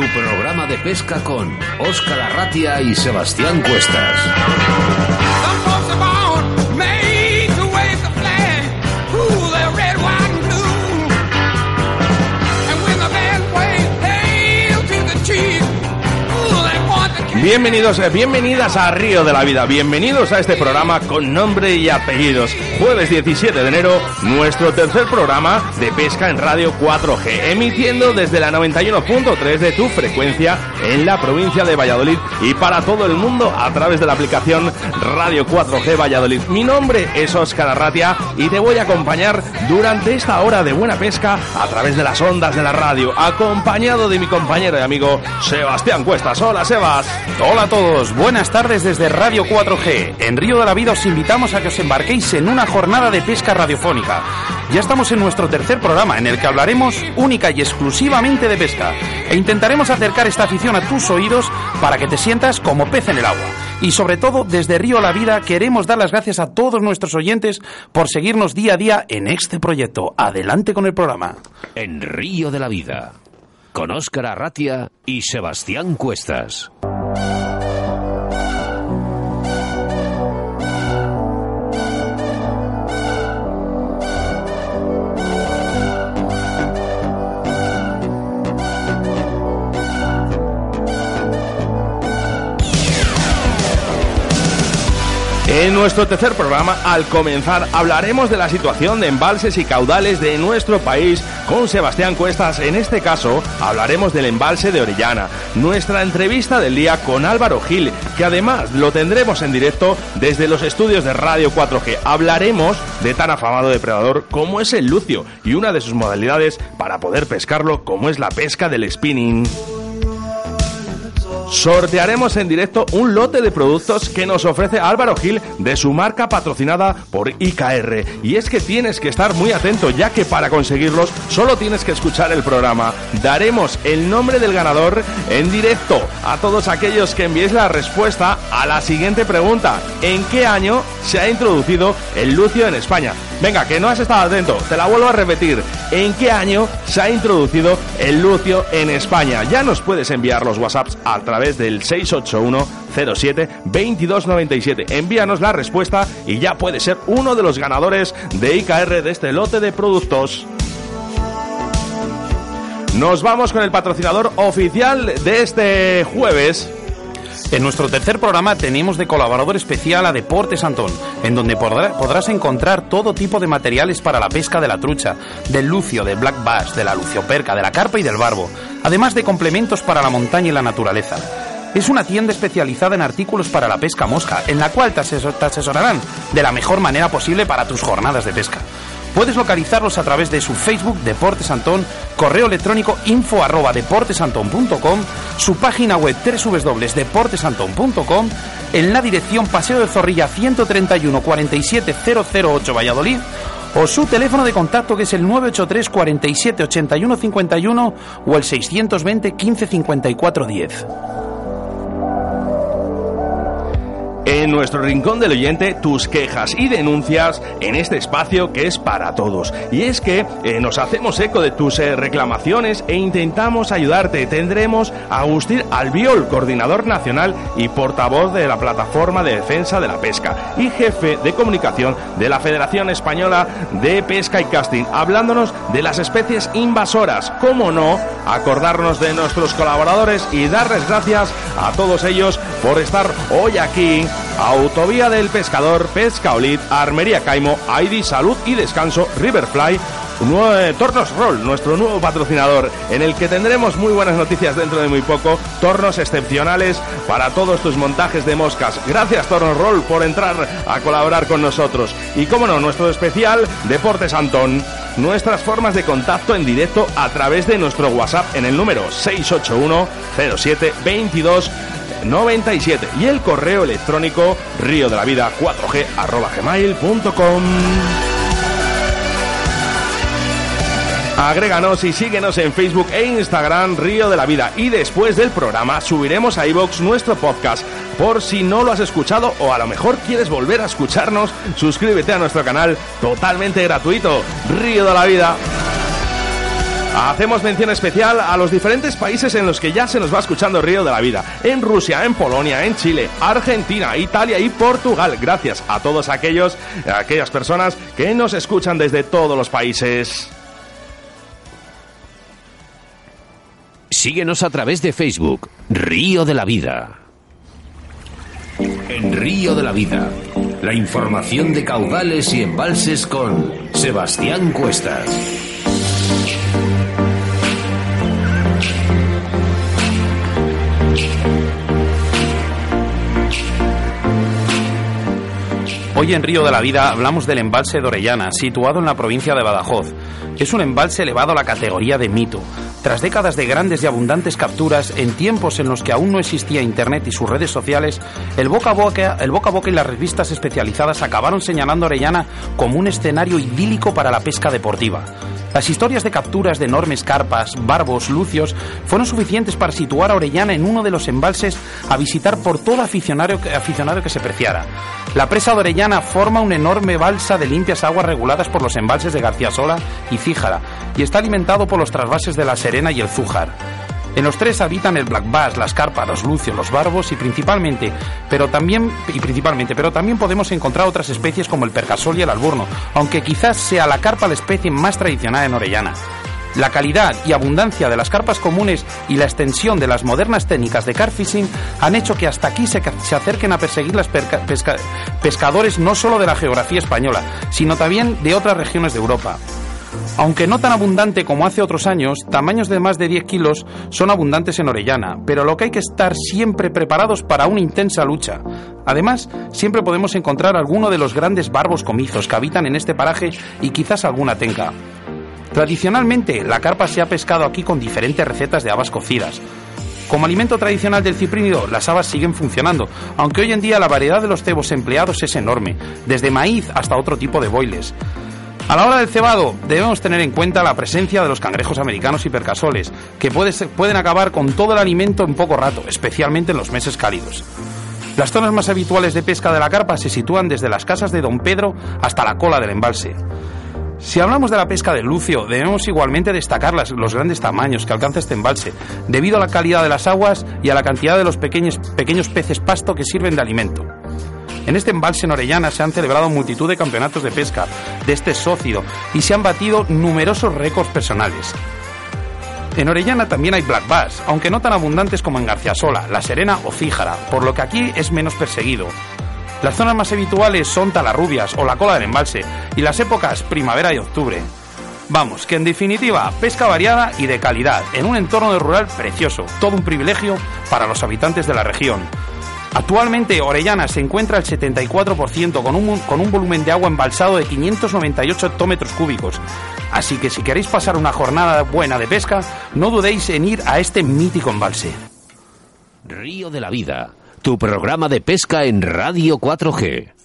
tu programa de pesca con Óscar Arratia y Sebastián Cuestas. Bienvenidos, eh, bienvenidas a Río de la Vida, bienvenidos a este programa con nombre y apellidos. Jueves 17 de enero, nuestro tercer programa de pesca en Radio 4G, emitiendo desde la 91.3 de tu frecuencia en la provincia de Valladolid y para todo el mundo a través de la aplicación Radio 4G Valladolid. Mi nombre es Óscar Arratia y te voy a acompañar durante esta hora de buena pesca a través de las ondas de la radio, acompañado de mi compañero y amigo Sebastián Cuestas. Hola, Sebas. Hola a todos, buenas tardes desde Radio 4G. En Río de la Vida os invitamos a que os embarquéis en una jornada de pesca radiofónica. Ya estamos en nuestro tercer programa en el que hablaremos única y exclusivamente de pesca e intentaremos acercar esta afición a tus oídos para que te sientas como pez en el agua. Y sobre todo, desde Río La Vida queremos dar las gracias a todos nuestros oyentes por seguirnos día a día en este proyecto. Adelante con el programa. En Río de la Vida, con Óscar Arratia y Sebastián Cuestas. En nuestro tercer programa, al comenzar, hablaremos de la situación de embalses y caudales de nuestro país con Sebastián Cuestas. En este caso, hablaremos del embalse de Orellana. Nuestra entrevista del día con Álvaro Gil, que además lo tendremos en directo desde los estudios de Radio 4G. Hablaremos de tan afamado depredador como es el lucio y una de sus modalidades para poder pescarlo como es la pesca del spinning sortearemos en directo un lote de productos que nos ofrece Álvaro Gil de su marca patrocinada por IKR. Y es que tienes que estar muy atento, ya que para conseguirlos solo tienes que escuchar el programa. Daremos el nombre del ganador en directo a todos aquellos que enviéis la respuesta a la siguiente pregunta. ¿En qué año se ha introducido el lucio en España? Venga, que no has estado atento, te la vuelvo a repetir. ¿En qué año se ha introducido el lucio en España? Ya nos puedes enviar los WhatsApps a través del 681 07 2297. Envíanos la respuesta y ya puedes ser uno de los ganadores de IKR de este lote de productos. Nos vamos con el patrocinador oficial de este jueves. En nuestro tercer programa tenemos de colaborador especial a Deportes Antón, en donde podrás encontrar todo tipo de materiales para la pesca de la trucha, del lucio, del black bass, de la lucioperca, de la carpa y del barbo, además de complementos para la montaña y la naturaleza. Es una tienda especializada en artículos para la pesca mosca, en la cual te asesorarán de la mejor manera posible para tus jornadas de pesca. Puedes localizarlos a través de su Facebook Deportes Antón, correo electrónico info arroba deportesantón.com, su página web www.deportesantón.com, en la dirección Paseo de Zorrilla 131 47 008 Valladolid o su teléfono de contacto que es el 983 47 81 51 o el 620 15 54 10. En nuestro rincón del oyente tus quejas y denuncias en este espacio que es para todos. Y es que eh, nos hacemos eco de tus eh, reclamaciones e intentamos ayudarte. Tendremos a Agustín Albiol, coordinador nacional y portavoz de la Plataforma de Defensa de la Pesca y jefe de comunicación de la Federación Española de Pesca y Casting, hablándonos de las especies invasoras. ¿Cómo no? Acordarnos de nuestros colaboradores y darles gracias a todos ellos por estar hoy aquí Autovía del Pescador, Pescaolit, Armería Caimo, ID Salud y Descanso, Riverfly, nuevo, Tornos Roll, nuestro nuevo patrocinador, en el que tendremos muy buenas noticias dentro de muy poco, tornos excepcionales para todos tus montajes de moscas. Gracias Tornos Roll por entrar a colaborar con nosotros. Y como no, nuestro especial Deportes Antón, nuestras formas de contacto en directo a través de nuestro WhatsApp en el número 681 07 22 97 y el correo electrónico río de la vida 4g arroba gmail.com. Agréganos y síguenos en Facebook e Instagram Río de la Vida y después del programa subiremos a iBox nuestro podcast. Por si no lo has escuchado o a lo mejor quieres volver a escucharnos, suscríbete a nuestro canal totalmente gratuito Río de la Vida. Hacemos mención especial a los diferentes países en los que ya se nos va escuchando Río de la Vida. En Rusia, en Polonia, en Chile, Argentina, Italia y Portugal. Gracias a todos aquellos, aquellas personas que nos escuchan desde todos los países. Síguenos a través de Facebook, Río de la Vida. En Río de la Vida, la información de caudales y embalses con Sebastián Cuestas. Hoy en Río de la Vida hablamos del embalse de Orellana, situado en la provincia de Badajoz. Es un embalse elevado a la categoría de mito. Tras décadas de grandes y abundantes capturas, en tiempos en los que aún no existía Internet y sus redes sociales, el boca a boca, y las revistas especializadas acabaron señalando Orellana como un escenario idílico para la pesca deportiva. Las historias de capturas de enormes carpas, barbos, lucios, fueron suficientes para situar a Orellana en uno de los embalses a visitar por todo aficionado, aficionado que se preciara. La presa de Orellana forma una enorme balsa de limpias aguas reguladas por los embalses de García Sola y Cíjara y está alimentado por los trasvases de la Serena y el Zújar. En los tres habitan el black bass, las carpas, los lucios, los barbos y principalmente, pero también y principalmente, pero también podemos encontrar otras especies como el percasol y el alburno, aunque quizás sea la carpa la especie más tradicional en Orellana. La calidad y abundancia de las carpas comunes y la extensión de las modernas técnicas de carfishing han hecho que hasta aquí se, se acerquen a perseguir las pescadores no solo de la geografía española, sino también de otras regiones de Europa. Aunque no tan abundante como hace otros años, tamaños de más de 10 kilos son abundantes en Orellana, pero lo que hay que estar siempre preparados para una intensa lucha. Además, siempre podemos encontrar alguno de los grandes barbos comizos que habitan en este paraje y quizás alguna tenca. Tradicionalmente, la carpa se ha pescado aquí con diferentes recetas de habas cocidas. Como alimento tradicional del ciprínido, las habas siguen funcionando, aunque hoy en día la variedad de los cebos empleados es enorme, desde maíz hasta otro tipo de boiles. A la hora del cebado debemos tener en cuenta la presencia de los cangrejos americanos y percasoles, que pueden acabar con todo el alimento en poco rato, especialmente en los meses cálidos. Las zonas más habituales de pesca de la carpa se sitúan desde las casas de Don Pedro hasta la cola del embalse. Si hablamos de la pesca del lucio, debemos igualmente destacar los grandes tamaños que alcanza este embalse, debido a la calidad de las aguas y a la cantidad de los pequeños, pequeños peces pasto que sirven de alimento. En este embalse en Orellana se han celebrado multitud de campeonatos de pesca de este sócido y se han batido numerosos récords personales. En Orellana también hay black bass, aunque no tan abundantes como en Garciasola, La Serena o Fíjara, por lo que aquí es menos perseguido. Las zonas más habituales son Talarrubias o la cola del embalse y las épocas primavera y octubre. Vamos, que en definitiva, pesca variada y de calidad, en un entorno rural precioso, todo un privilegio para los habitantes de la región. Actualmente Orellana se encuentra al 74% con un, con un volumen de agua embalsado de 598 hectómetros cúbicos. Así que si queréis pasar una jornada buena de pesca, no dudéis en ir a este mítico embalse. Río de la Vida tu programa de pesca en Radio 4G.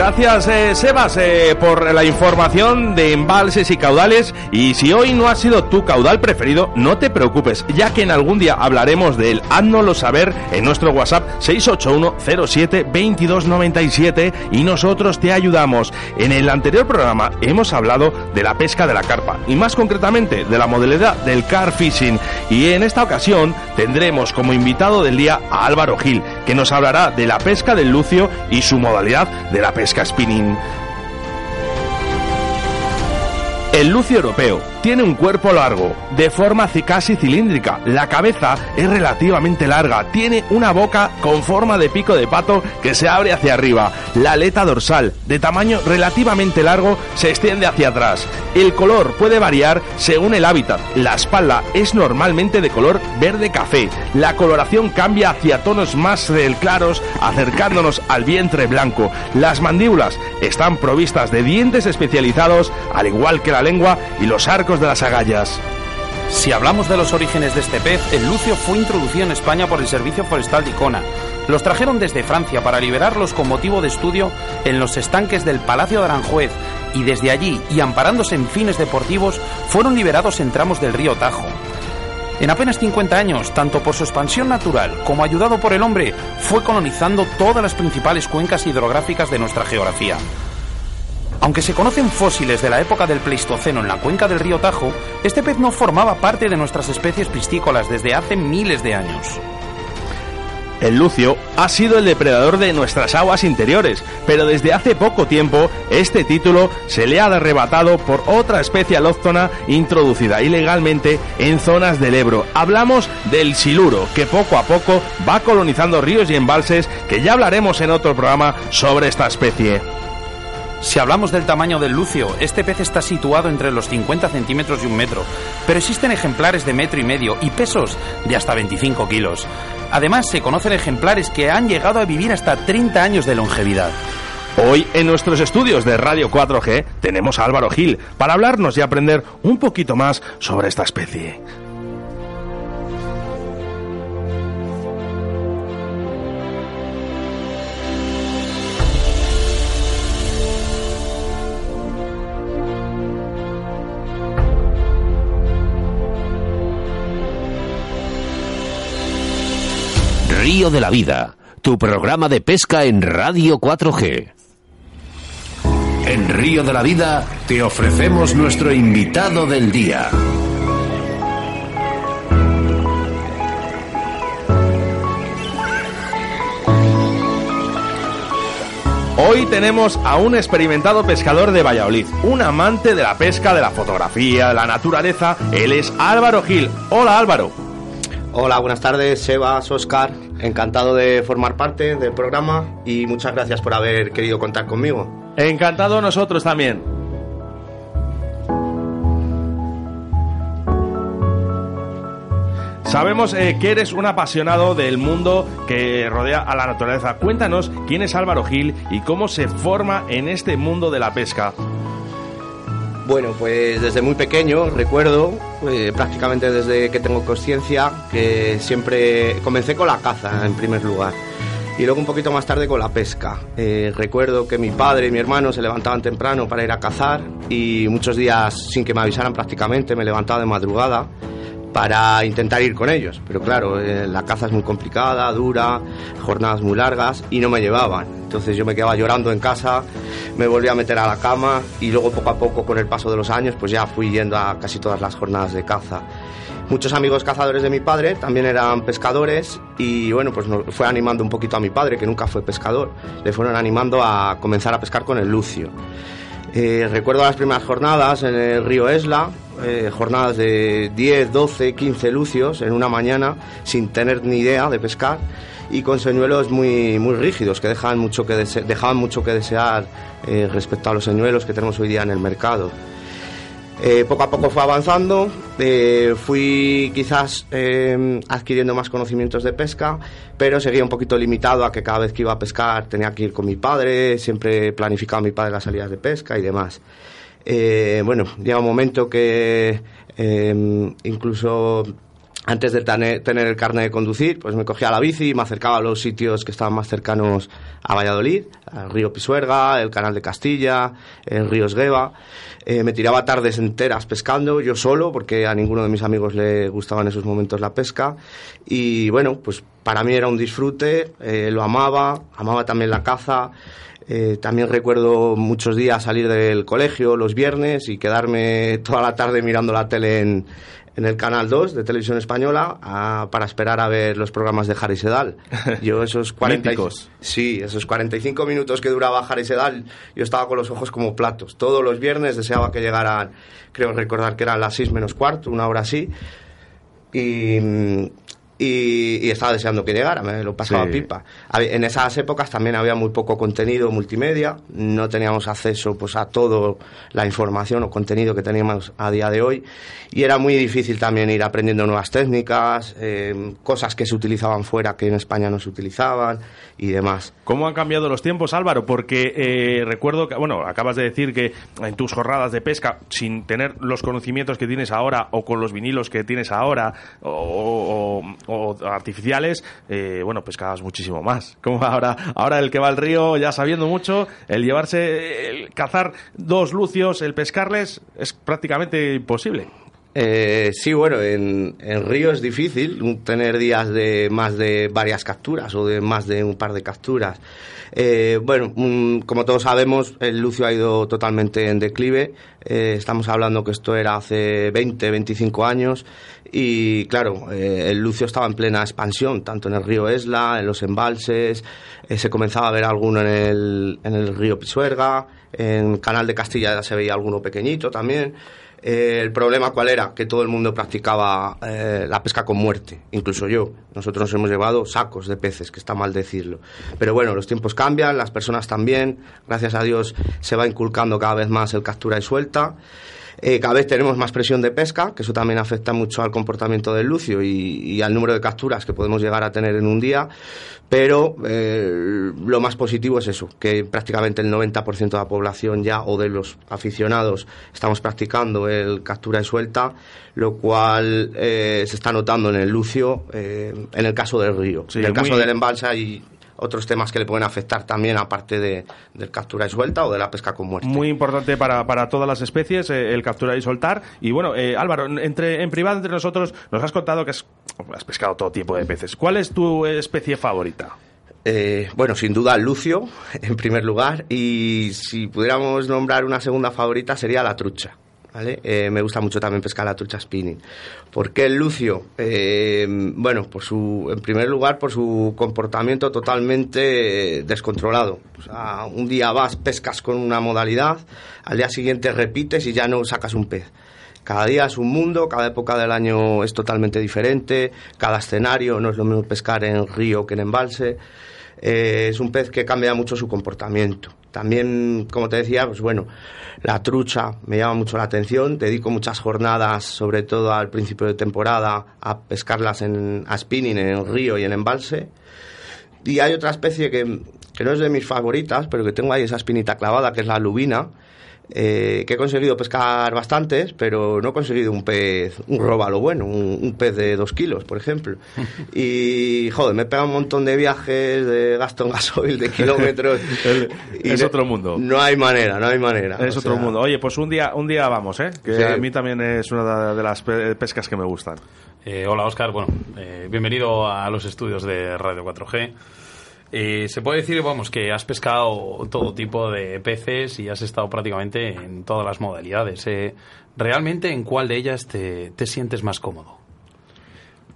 Gracias, eh, Sebas, eh, por la información de embalses y caudales. Y si hoy no ha sido tu caudal preferido, no te preocupes, ya que en algún día hablaremos de él. Háznoslo saber en nuestro WhatsApp 681-07-2297 y nosotros te ayudamos. En el anterior programa hemos hablado de la pesca de la carpa y más concretamente de la modalidad del car fishing. Y en esta ocasión tendremos como invitado del día a Álvaro Gil, que nos hablará de la pesca del lucio y su modalidad de la pesca spinning. El lucio europeo tiene un cuerpo largo, de forma casi cilíndrica. La cabeza es relativamente larga, tiene una boca con forma de pico de pato que se abre hacia arriba. La aleta dorsal, de tamaño relativamente largo, se extiende hacia atrás. El color puede variar según el hábitat. La espalda es normalmente de color verde café. La coloración cambia hacia tonos más claros, acercándonos al vientre blanco. Las mandíbulas están provistas de dientes especializados, al igual que la lengua y los arcos de las agallas. Si hablamos de los orígenes de este pez, el lucio fue introducido en España por el Servicio Forestal de Icona. Los trajeron desde Francia para liberarlos con motivo de estudio en los estanques del Palacio de Aranjuez y desde allí, y amparándose en fines deportivos, fueron liberados en tramos del río Tajo. En apenas 50 años, tanto por su expansión natural como ayudado por el hombre, fue colonizando todas las principales cuencas hidrográficas de nuestra geografía. Aunque se conocen fósiles de la época del Pleistoceno en la cuenca del río Tajo, este pez no formaba parte de nuestras especies piscícolas desde hace miles de años. El lucio ha sido el depredador de nuestras aguas interiores, pero desde hace poco tiempo este título se le ha arrebatado por otra especie alóctona introducida ilegalmente en zonas del Ebro. Hablamos del siluro, que poco a poco va colonizando ríos y embalses, que ya hablaremos en otro programa sobre esta especie. Si hablamos del tamaño del lucio, este pez está situado entre los 50 centímetros y un metro, pero existen ejemplares de metro y medio y pesos de hasta 25 kilos. Además, se conocen ejemplares que han llegado a vivir hasta 30 años de longevidad. Hoy en nuestros estudios de Radio 4G tenemos a Álvaro Gil para hablarnos y aprender un poquito más sobre esta especie. Río de la Vida, tu programa de pesca en Radio 4G. En Río de la Vida te ofrecemos nuestro invitado del día. Hoy tenemos a un experimentado pescador de Valladolid, un amante de la pesca, de la fotografía, de la naturaleza. Él es Álvaro Gil. Hola Álvaro. Hola, buenas tardes, Sebas, Oscar. Encantado de formar parte del programa y muchas gracias por haber querido contar conmigo. Encantado nosotros también. Sabemos eh, que eres un apasionado del mundo que rodea a la naturaleza. Cuéntanos quién es Álvaro Gil y cómo se forma en este mundo de la pesca. Bueno, pues desde muy pequeño recuerdo, eh, prácticamente desde que tengo conciencia, que siempre comencé con la caza en primer lugar y luego un poquito más tarde con la pesca. Eh, recuerdo que mi padre y mi hermano se levantaban temprano para ir a cazar y muchos días sin que me avisaran prácticamente me levantaba de madrugada para intentar ir con ellos. Pero claro, eh, la caza es muy complicada, dura, jornadas muy largas y no me llevaban. Entonces yo me quedaba llorando en casa, me volví a meter a la cama y luego poco a poco con el paso de los años pues ya fui yendo a casi todas las jornadas de caza. Muchos amigos cazadores de mi padre también eran pescadores y bueno, pues nos fue animando un poquito a mi padre, que nunca fue pescador, le fueron animando a comenzar a pescar con el lucio. Eh, recuerdo las primeras jornadas en el río Esla, eh, jornadas de 10, 12, 15 lucios en una mañana sin tener ni idea de pescar y con señuelos muy, muy rígidos que dejaban mucho que, dejaban mucho que desear eh, respecto a los señuelos que tenemos hoy día en el mercado. Eh, poco a poco fue avanzando, fui quizás eh, adquiriendo más conocimientos de pesca, pero seguía un poquito limitado a que cada vez que iba a pescar tenía que ir con mi padre, siempre planificaba mi padre las salidas de pesca y demás. Bueno, llega un momento que incluso antes de tener el carnet de conducir, pues me cogía la bici y me acercaba a los sitios que estaban más cercanos a Valladolid, al río Pisuerga, el canal de Castilla, el río Esgueva. Eh, me tiraba tardes enteras pescando, yo solo, porque a ninguno de mis amigos le gustaba en esos momentos la pesca. Y bueno, pues para mí era un disfrute, eh, lo amaba, amaba también la caza. Eh, también recuerdo muchos días salir del colegio los viernes y quedarme toda la tarde mirando la tele en, en el Canal 2 de Televisión Española para esperar a ver los programas de Harry Sedal. Yo esos 40 Sí, esos 45 minutos que duraba Harry Sedal, yo estaba con los ojos como platos. Todos los viernes deseaba que llegaran, creo recordar que eran las 6 menos cuarto, una hora así. Y, y, estaba deseando que llegara, me lo pasaba pipa. En esas épocas también había muy poco contenido multimedia, no teníamos acceso pues a toda la información o contenido que teníamos a día de hoy y era muy difícil también ir aprendiendo nuevas técnicas, eh, cosas que se utilizaban fuera que en España no se utilizaban y demás. ¿Cómo han cambiado los tiempos, Álvaro? Porque eh, recuerdo que, bueno, acabas de decir que en tus jornadas de pesca, sin tener los conocimientos que tienes ahora o con los vinilos que tienes ahora o artificiales, eh, bueno, pescabas muchísimo más. Como ahora, ahora el que va al río ya sabiendo mucho, el llevarse, el cazar dos lucios, el pescarles, es prácticamente imposible. Eh, sí, bueno, en, en, río es difícil tener días de más de varias capturas o de más de un par de capturas. Eh, bueno, como todos sabemos, el lucio ha ido totalmente en declive. Eh, estamos hablando que esto era hace 20, 25 años y claro, eh, el lucio estaba en plena expansión, tanto en el río Esla, en los embalses, se comenzaba a ver alguno en el, en el río Pisuerga, en Canal de Castilla se veía alguno pequeñito también. Eh, el problema cuál era? Que todo el mundo practicaba eh, la pesca con muerte, incluso yo. Nosotros nos hemos llevado sacos de peces, que está mal decirlo. Pero bueno, los tiempos cambian, las personas también. Gracias a Dios se va inculcando cada vez más el captura y suelta. Eh, cada vez tenemos más presión de pesca, que eso también afecta mucho al comportamiento del lucio y, al número de capturas que podemos llegar a tener en un día. Pero eh, lo más positivo es eso, que prácticamente el 90% de la población ya o de los aficionados estamos practicando el captura y suelta, lo cual eh, se está notando en el lucio en el caso del río. en el caso del embalsa y otros temas que le pueden afectar también, aparte de, del captura y suelta o de la pesca con muerte. Muy importante para, para todas las especies eh, el capturar y soltar. Y bueno, eh, Álvaro, entre, en privado entre nosotros nos has contado que has, pescado todo tipo de peces. ¿Cuál es tu especie favorita? Eh, bueno, sin duda el lucio, en primer lugar, y si pudiéramos nombrar una segunda favorita sería la trucha. Eh, me gusta mucho también pescar la trucha spinning. ¿Por qué el lucio? Eh, bueno, por su, en primer lugar, por su comportamiento totalmente descontrolado. un día vas, pescas con una modalidad, al día siguiente repites y ya no sacas un pez. Cada día es un mundo, cada época del año es totalmente diferente, cada escenario no es lo mismo pescar en río que en embalse. Eh, es un pez que cambia mucho su comportamiento. También, como te decía, pues bueno, la trucha me llama mucho la atención. Dedico muchas jornadas, sobre todo al principio de temporada, a pescarlas en, a spinning en el río y en embalse. Y hay otra especie que, que no es de mis favoritas, pero que tengo ahí esa espinita clavada, que es la lubina eh, que he conseguido pescar bastantes, pero no he conseguido un pez, un róbalo bueno, un, pez de dos kilos, por ejemplo. Y, joder, me he pegado un montón de viajes, de gasto en gasoil, de kilómetros. es otro mundo. No hay manera, no hay manera. Es otro mundo. Oye, pues un día, un día vamos, ¿eh? Que a mí también es una de las pescas que me gustan. Eh, hola, Oscar. Bueno, eh, bienvenido a los estudios de Radio 4G. Eh, se puede decir, vamos, que has pescado todo tipo de peces y has estado prácticamente en todas las modalidades. Eh, ¿Realmente en cuál de ellas te, te sientes más cómodo?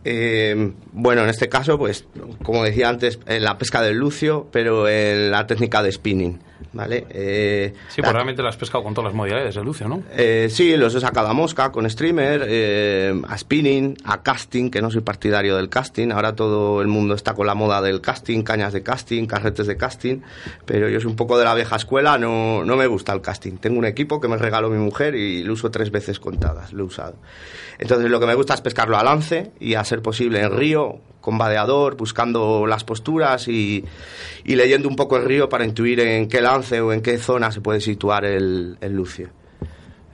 Eh, bueno, en este caso, pues, como decía antes, en la pesca del lucio, pero en la técnica de spinning. ¿Vale? Eh, sí, pues realmente lo has pescado con todas las modalidades de lucio, ¿no? Eh, sí, los he sacado a mosca, con streamer, eh, a spinning, a casting, que no soy partidario del casting. Ahora todo el mundo está con la moda del casting, cañas de casting, carretes de casting, pero yo soy un poco de la vieja escuela, no, no me gusta el casting. Tengo un equipo que me regaló mi mujer y lo uso tres veces contadas, lo he usado. Entonces lo que me gusta es pescarlo a lance y a ser posible en río, con vadeador, buscando las posturas y, leyendo un poco el río para intuir en qué lance o en qué zona se puede situar el, lucio.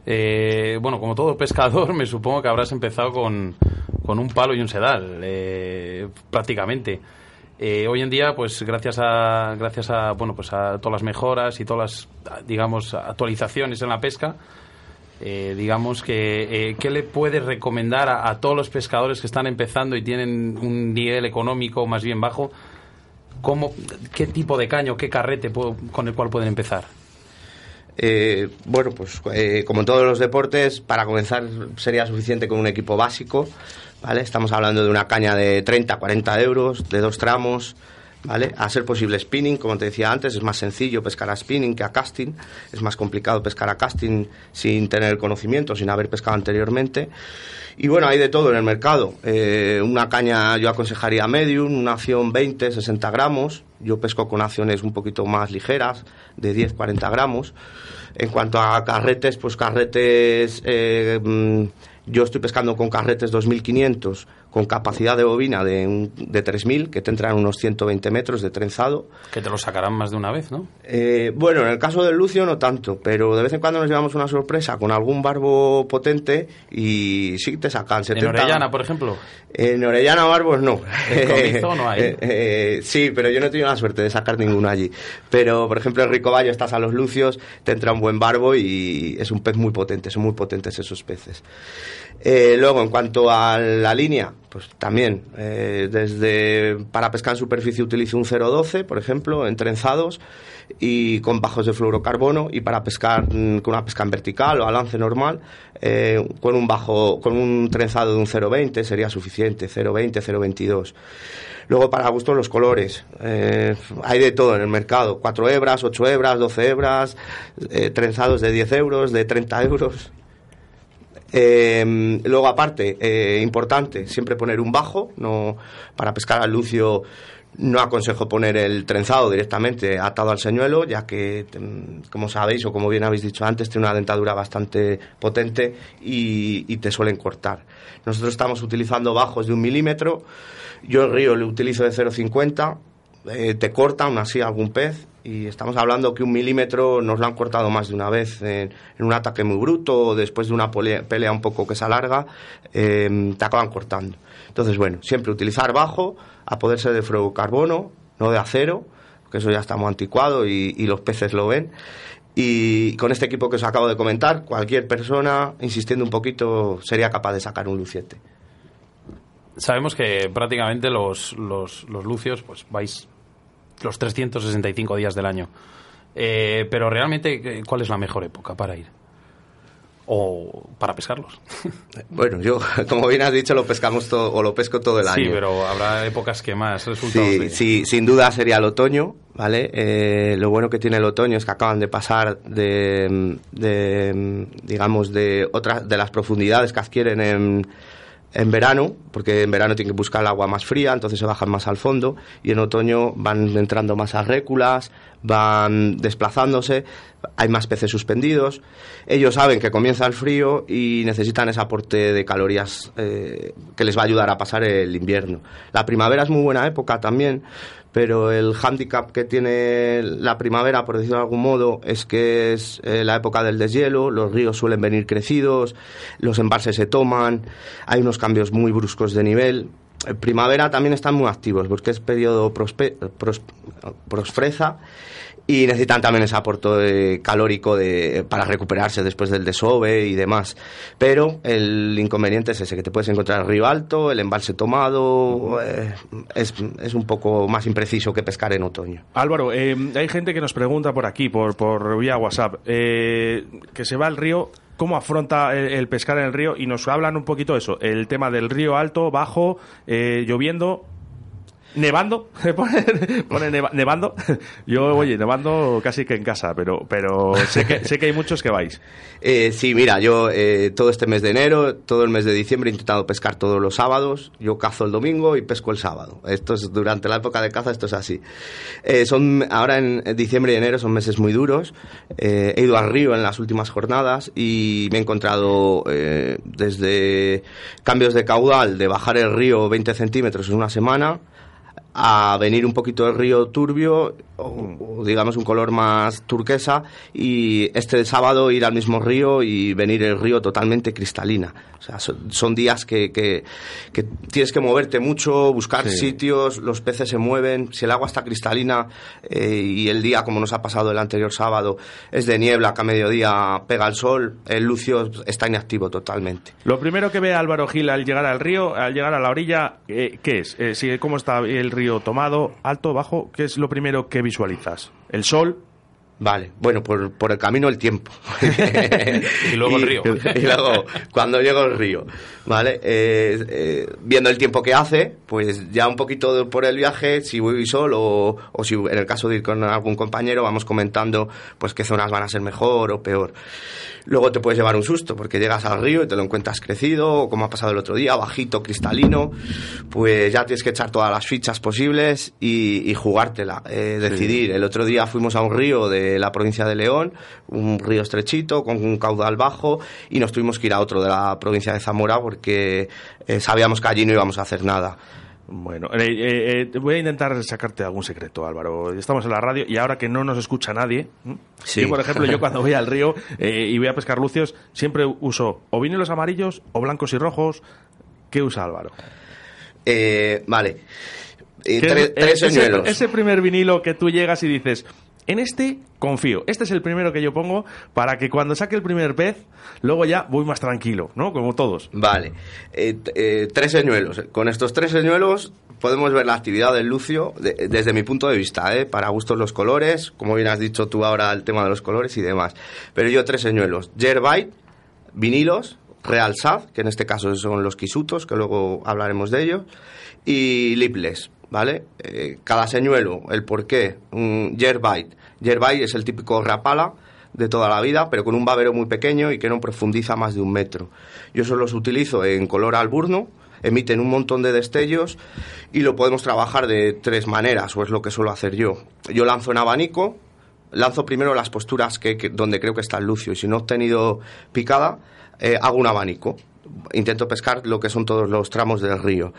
Eh, bueno, como todo pescador, me supongo que habrás empezado con, un palo y un sedal, eh, prácticamente. Eh, hoy en día, pues gracias a gracias a bueno pues a todas las mejoras y todas las digamos actualizaciones en la pesca, eh, digamos que, eh, ¿qué le puedes recomendar a, todos los pescadores que están empezando y tienen un nivel económico más bien bajo? ¿Cómo, ¿Qué tipo de caño, qué carrete con el cual pueden empezar? Eh, bueno, pues como en todos los deportes, para comenzar sería suficiente con un equipo básico, ¿vale? Estamos hablando de una caña de 30, 40 euros, de dos tramos, ¿vale? A ser posible spinning, como te decía antes, es más sencillo pescar a spinning que a casting, es más complicado pescar a casting sin tener conocimiento, sin haber pescado anteriormente. Y bueno, hay de todo en el mercado. Eh, una caña yo aconsejaría medium, una acción 20, 60 gramos. Yo pesco con acciones un poquito más ligeras, de 10, 40 gramos. En cuanto a carretes, pues carretes, eh, mm, yo estoy pescando con carretes 2500 con capacidad de bobina de, un- de 3.000, que te entran unos 120 metros de trenzado. Que te lo sacarán más de una vez, ¿no? Eh, bueno, en el caso del Lucio no tanto, pero de vez en cuando nos llevamos una sorpresa con algún barbo potente y sí te sacan 70... En Orellana, por ejemplo. En Orellana barbos no. ¿En no hay? Eh, eh, sí, pero yo no he tenido la suerte de sacar ninguno allí. Pero, por ejemplo, en Ricoballo estás a los Lucios, te entra un buen barbo y es un pez muy potente, son muy potentes esos peces. Eh, luego, en cuanto a la línea, pues también, eh, desde para pescar en superficie utilizo un 0.12, por ejemplo, en trenzados y con bajos de fluorocarbono y para pescar mm, con una pesca en vertical o a lance normal, eh, con un bajo, con un trenzado de un 0.20 sería suficiente, 0.20, 0.22. Luego, para gusto, los colores. Hay de todo en el mercado. 4 hebras, 8 hebras, 12 hebras, trenzados de 10 euros, de 30 euros. Eh, luego, aparte, eh, importante, siempre poner un bajo. No, para pescar al lucio no aconsejo poner el trenzado directamente atado al señuelo, ya que, mm, como sabéis o como bien habéis dicho antes, tiene una dentadura bastante potente y, te suelen cortar. Nosotros estamos utilizando bajos de un milímetro. Yo el río le utilizo de 0,50. eh, te corta aún así algún pez y estamos hablando que un milímetro nos lo han cortado más de una vez en, en un ataque muy bruto o después de una pelea un poco que se alarga, eh, te acaban cortando. Entonces, bueno, siempre utilizar bajo, a poder ser de fluorocarbono, no de acero, que eso ya está muy anticuado y, los peces lo ven. Y con este equipo que os acabo de comentar, cualquier persona, insistiendo un poquito, sería capaz de sacar un luciete. Sabemos que prácticamente los, los lucios pues vais los 365 días del año. Eh, pero realmente, eh, ¿cuál es la mejor época para ir? O para pescarlos. Bueno, yo, como bien has dicho, lo pescamos todo, o lo pesco todo el sí, año. pero habrá épocas que más resultados Sí, de- sí, sin duda sería el otoño, ¿vale? Eh, lo bueno que tiene el otoño es que acaban de pasar de, de, digamos, de otras, de las profundidades que adquieren en, en verano, porque en verano tienen que buscar el agua más fría, entonces se bajan más al fondo, y en otoño van entrando más a réculas, van desplazándose, hay más peces suspendidos. Ellos saben que comienza el frío y necesitan ese aporte de calorías eh, que les va a ayudar a pasar el invierno. La primavera es muy buena época también, pero el hándicap que tiene la primavera, por decirlo de algún modo, es que es eh, la época del deshielo, los ríos suelen venir crecidos, los embalses se toman, hay unos cambios muy bruscos de nivel. En primavera también están muy activos porque es periodo prospe- pros- prosfreza y necesitan también ese aporte eh, calórico de, para recuperarse después del desove y demás. Pero el inconveniente es ese, que te puedes encontrar el río alto, el embalse tomado, eh, es, es un poco más impreciso que pescar en otoño. Álvaro, eh, hay gente que nos pregunta por aquí, por, por vía WhatsApp, eh, que se va al río, ¿cómo afronta el, pescar en el río? Y nos hablan un poquito eso, el tema del río alto, bajo, eh, lloviendo, nevando, pone, pone neva- nevando. Yo, oye, nevando casi que en casa, pero, pero sé, que, sé que hay muchos que vais. Eh, sí, mira, yo eh, todo este mes de enero, todo el mes de diciembre he intentado pescar todos los sábados. Yo cazo el domingo y pesco el sábado. Esto es durante la época de caza, esto es así. Eh, son ahora en diciembre y enero son meses muy duros. Eh, he ido al río en las últimas jornadas y me he encontrado desde cambios de caudal de bajar el río 20 centímetros en una semana a venir un poquito del río turbio o, o digamos un color más turquesa y este sábado ir al mismo río y venir el río totalmente cristalina. O sea, son, son días que, que, que tienes que moverte mucho, buscar Sí. sitios, los peces se mueven, si el agua está cristalina eh, y el día, como nos ha pasado el anterior sábado, es de niebla, que a mediodía pega el sol, el lucio está inactivo totalmente. Lo primero que ve Álvaro Gil al llegar al río, al llegar a la orilla, eh, ¿qué es? Eh, si- ¿Cómo está el río tomado? ¿Alto? ¿Bajo? ¿Qué es lo primero que visualizas? ¿El sol? Vale, bueno, por, por el camino el tiempo. y luego el río. Y luego, cuando llego al río, ¿vale? Eh, eh, viendo el tiempo que hace, pues ya un poquito por el viaje, si voy solo o, si en el caso de ir con algún compañero, vamos comentando pues qué zonas van a ser mejor o peor. Luego te puedes llevar un susto porque llegas al río y te lo encuentras crecido, o como ha pasado el otro día, bajito, cristalino, pues ya tienes que echar todas las fichas posibles y, jugártela, eh, decidir. El otro día fuimos a un río de la provincia de León, un río estrechito con un caudal bajo y nos tuvimos que ir a otro de la provincia de Zamora porque eh, sabíamos que allí no íbamos a hacer nada. Bueno, eh, eh, voy a intentar sacarte algún secreto, Álvaro. Estamos en la radio y ahora que no nos escucha nadie, sí. por ejemplo, yo cuando voy al río y voy a pescar lucios, siempre uso o vinilos amarillos o blancos y rojos. ¿Qué usa Álvaro? vale. tres ese, ese primer vinilo que tú llegas y dices, en este confío. Este es el primero que yo pongo para que cuando saque el primer pez, luego ya voy más tranquilo, ¿no? Como todos. Vale. Eh, eh, tres señuelos. Con estos tres señuelos podemos ver la actividad del lucio desde mi punto de vista, ¿eh? Para gustos los colores, como bien has dicho tú ahora el tema de los colores y demás. Pero yo tres señuelos. Yerbite, vinilos, Real Sad, que en este caso son los quisutos, que luego hablaremos de ellos, y lipless, ¿vale? cada señuelo, el porqué, un Yerbite Yerbay es el típico rapala de toda la vida, pero con un babero muy pequeño y que no profundiza más de un metro. Yo solo los utilizo en color alburno, emiten un montón de destellos y lo podemos trabajar de tres maneras, o es lo que suelo hacer yo. Yo lanzo en abanico, lanzo primero las posturas que, donde creo que está el lucio y si no he obtenido picada, eh, hago un abanico. Intento pescar lo que son todos los tramos del río.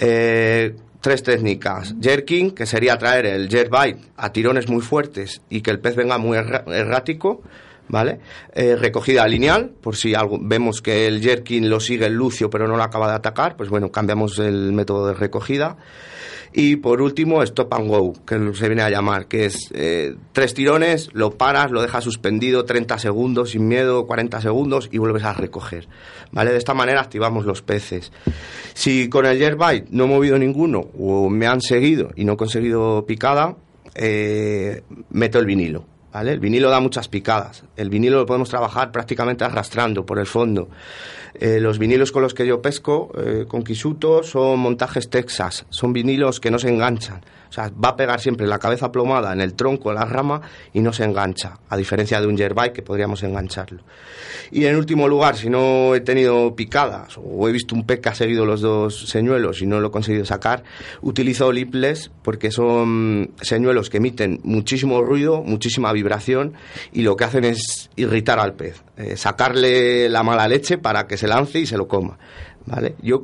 Eh, tres técnicas. Jerking, que sería traer el jerkbait a tirones muy fuertes y que el pez venga muy errático, ¿vale? Eh, recogida lineal, por si algo, vemos que el jerking lo sigue el lucio pero no lo acaba de atacar, pues bueno, cambiamos el método de recogida. Y por último, stop and go, que se viene a llamar, que es eh, tres tirones, lo paras, lo dejas suspendido 30 segundos sin miedo, 40 segundos y vuelves a recoger. ¿Vale? De esta manera activamos los peces. Si con el Yerbite no he movido ninguno o me han seguido y no he conseguido picada, eh, meto el vinilo. El vinilo da muchas picadas. El vinilo lo podemos trabajar prácticamente arrastrando por el fondo. Eh, los vinilos con los que yo pesco eh, con Kisuto son montajes Texas, son vinilos que no se enganchan. O sea, va a pegar siempre la cabeza plomada en el tronco, en la rama y no se engancha, a diferencia de un yerbike que podríamos engancharlo. Y en último lugar, si no he tenido picadas o he visto un pez que ha seguido los dos señuelos y no lo he conseguido sacar, utilizo lipless porque son señuelos que emiten muchísimo ruido, muchísima vibración y lo que hacen es irritar al pez, eh, sacarle la mala leche para que se lance y se lo coma. ¿Vale? Yo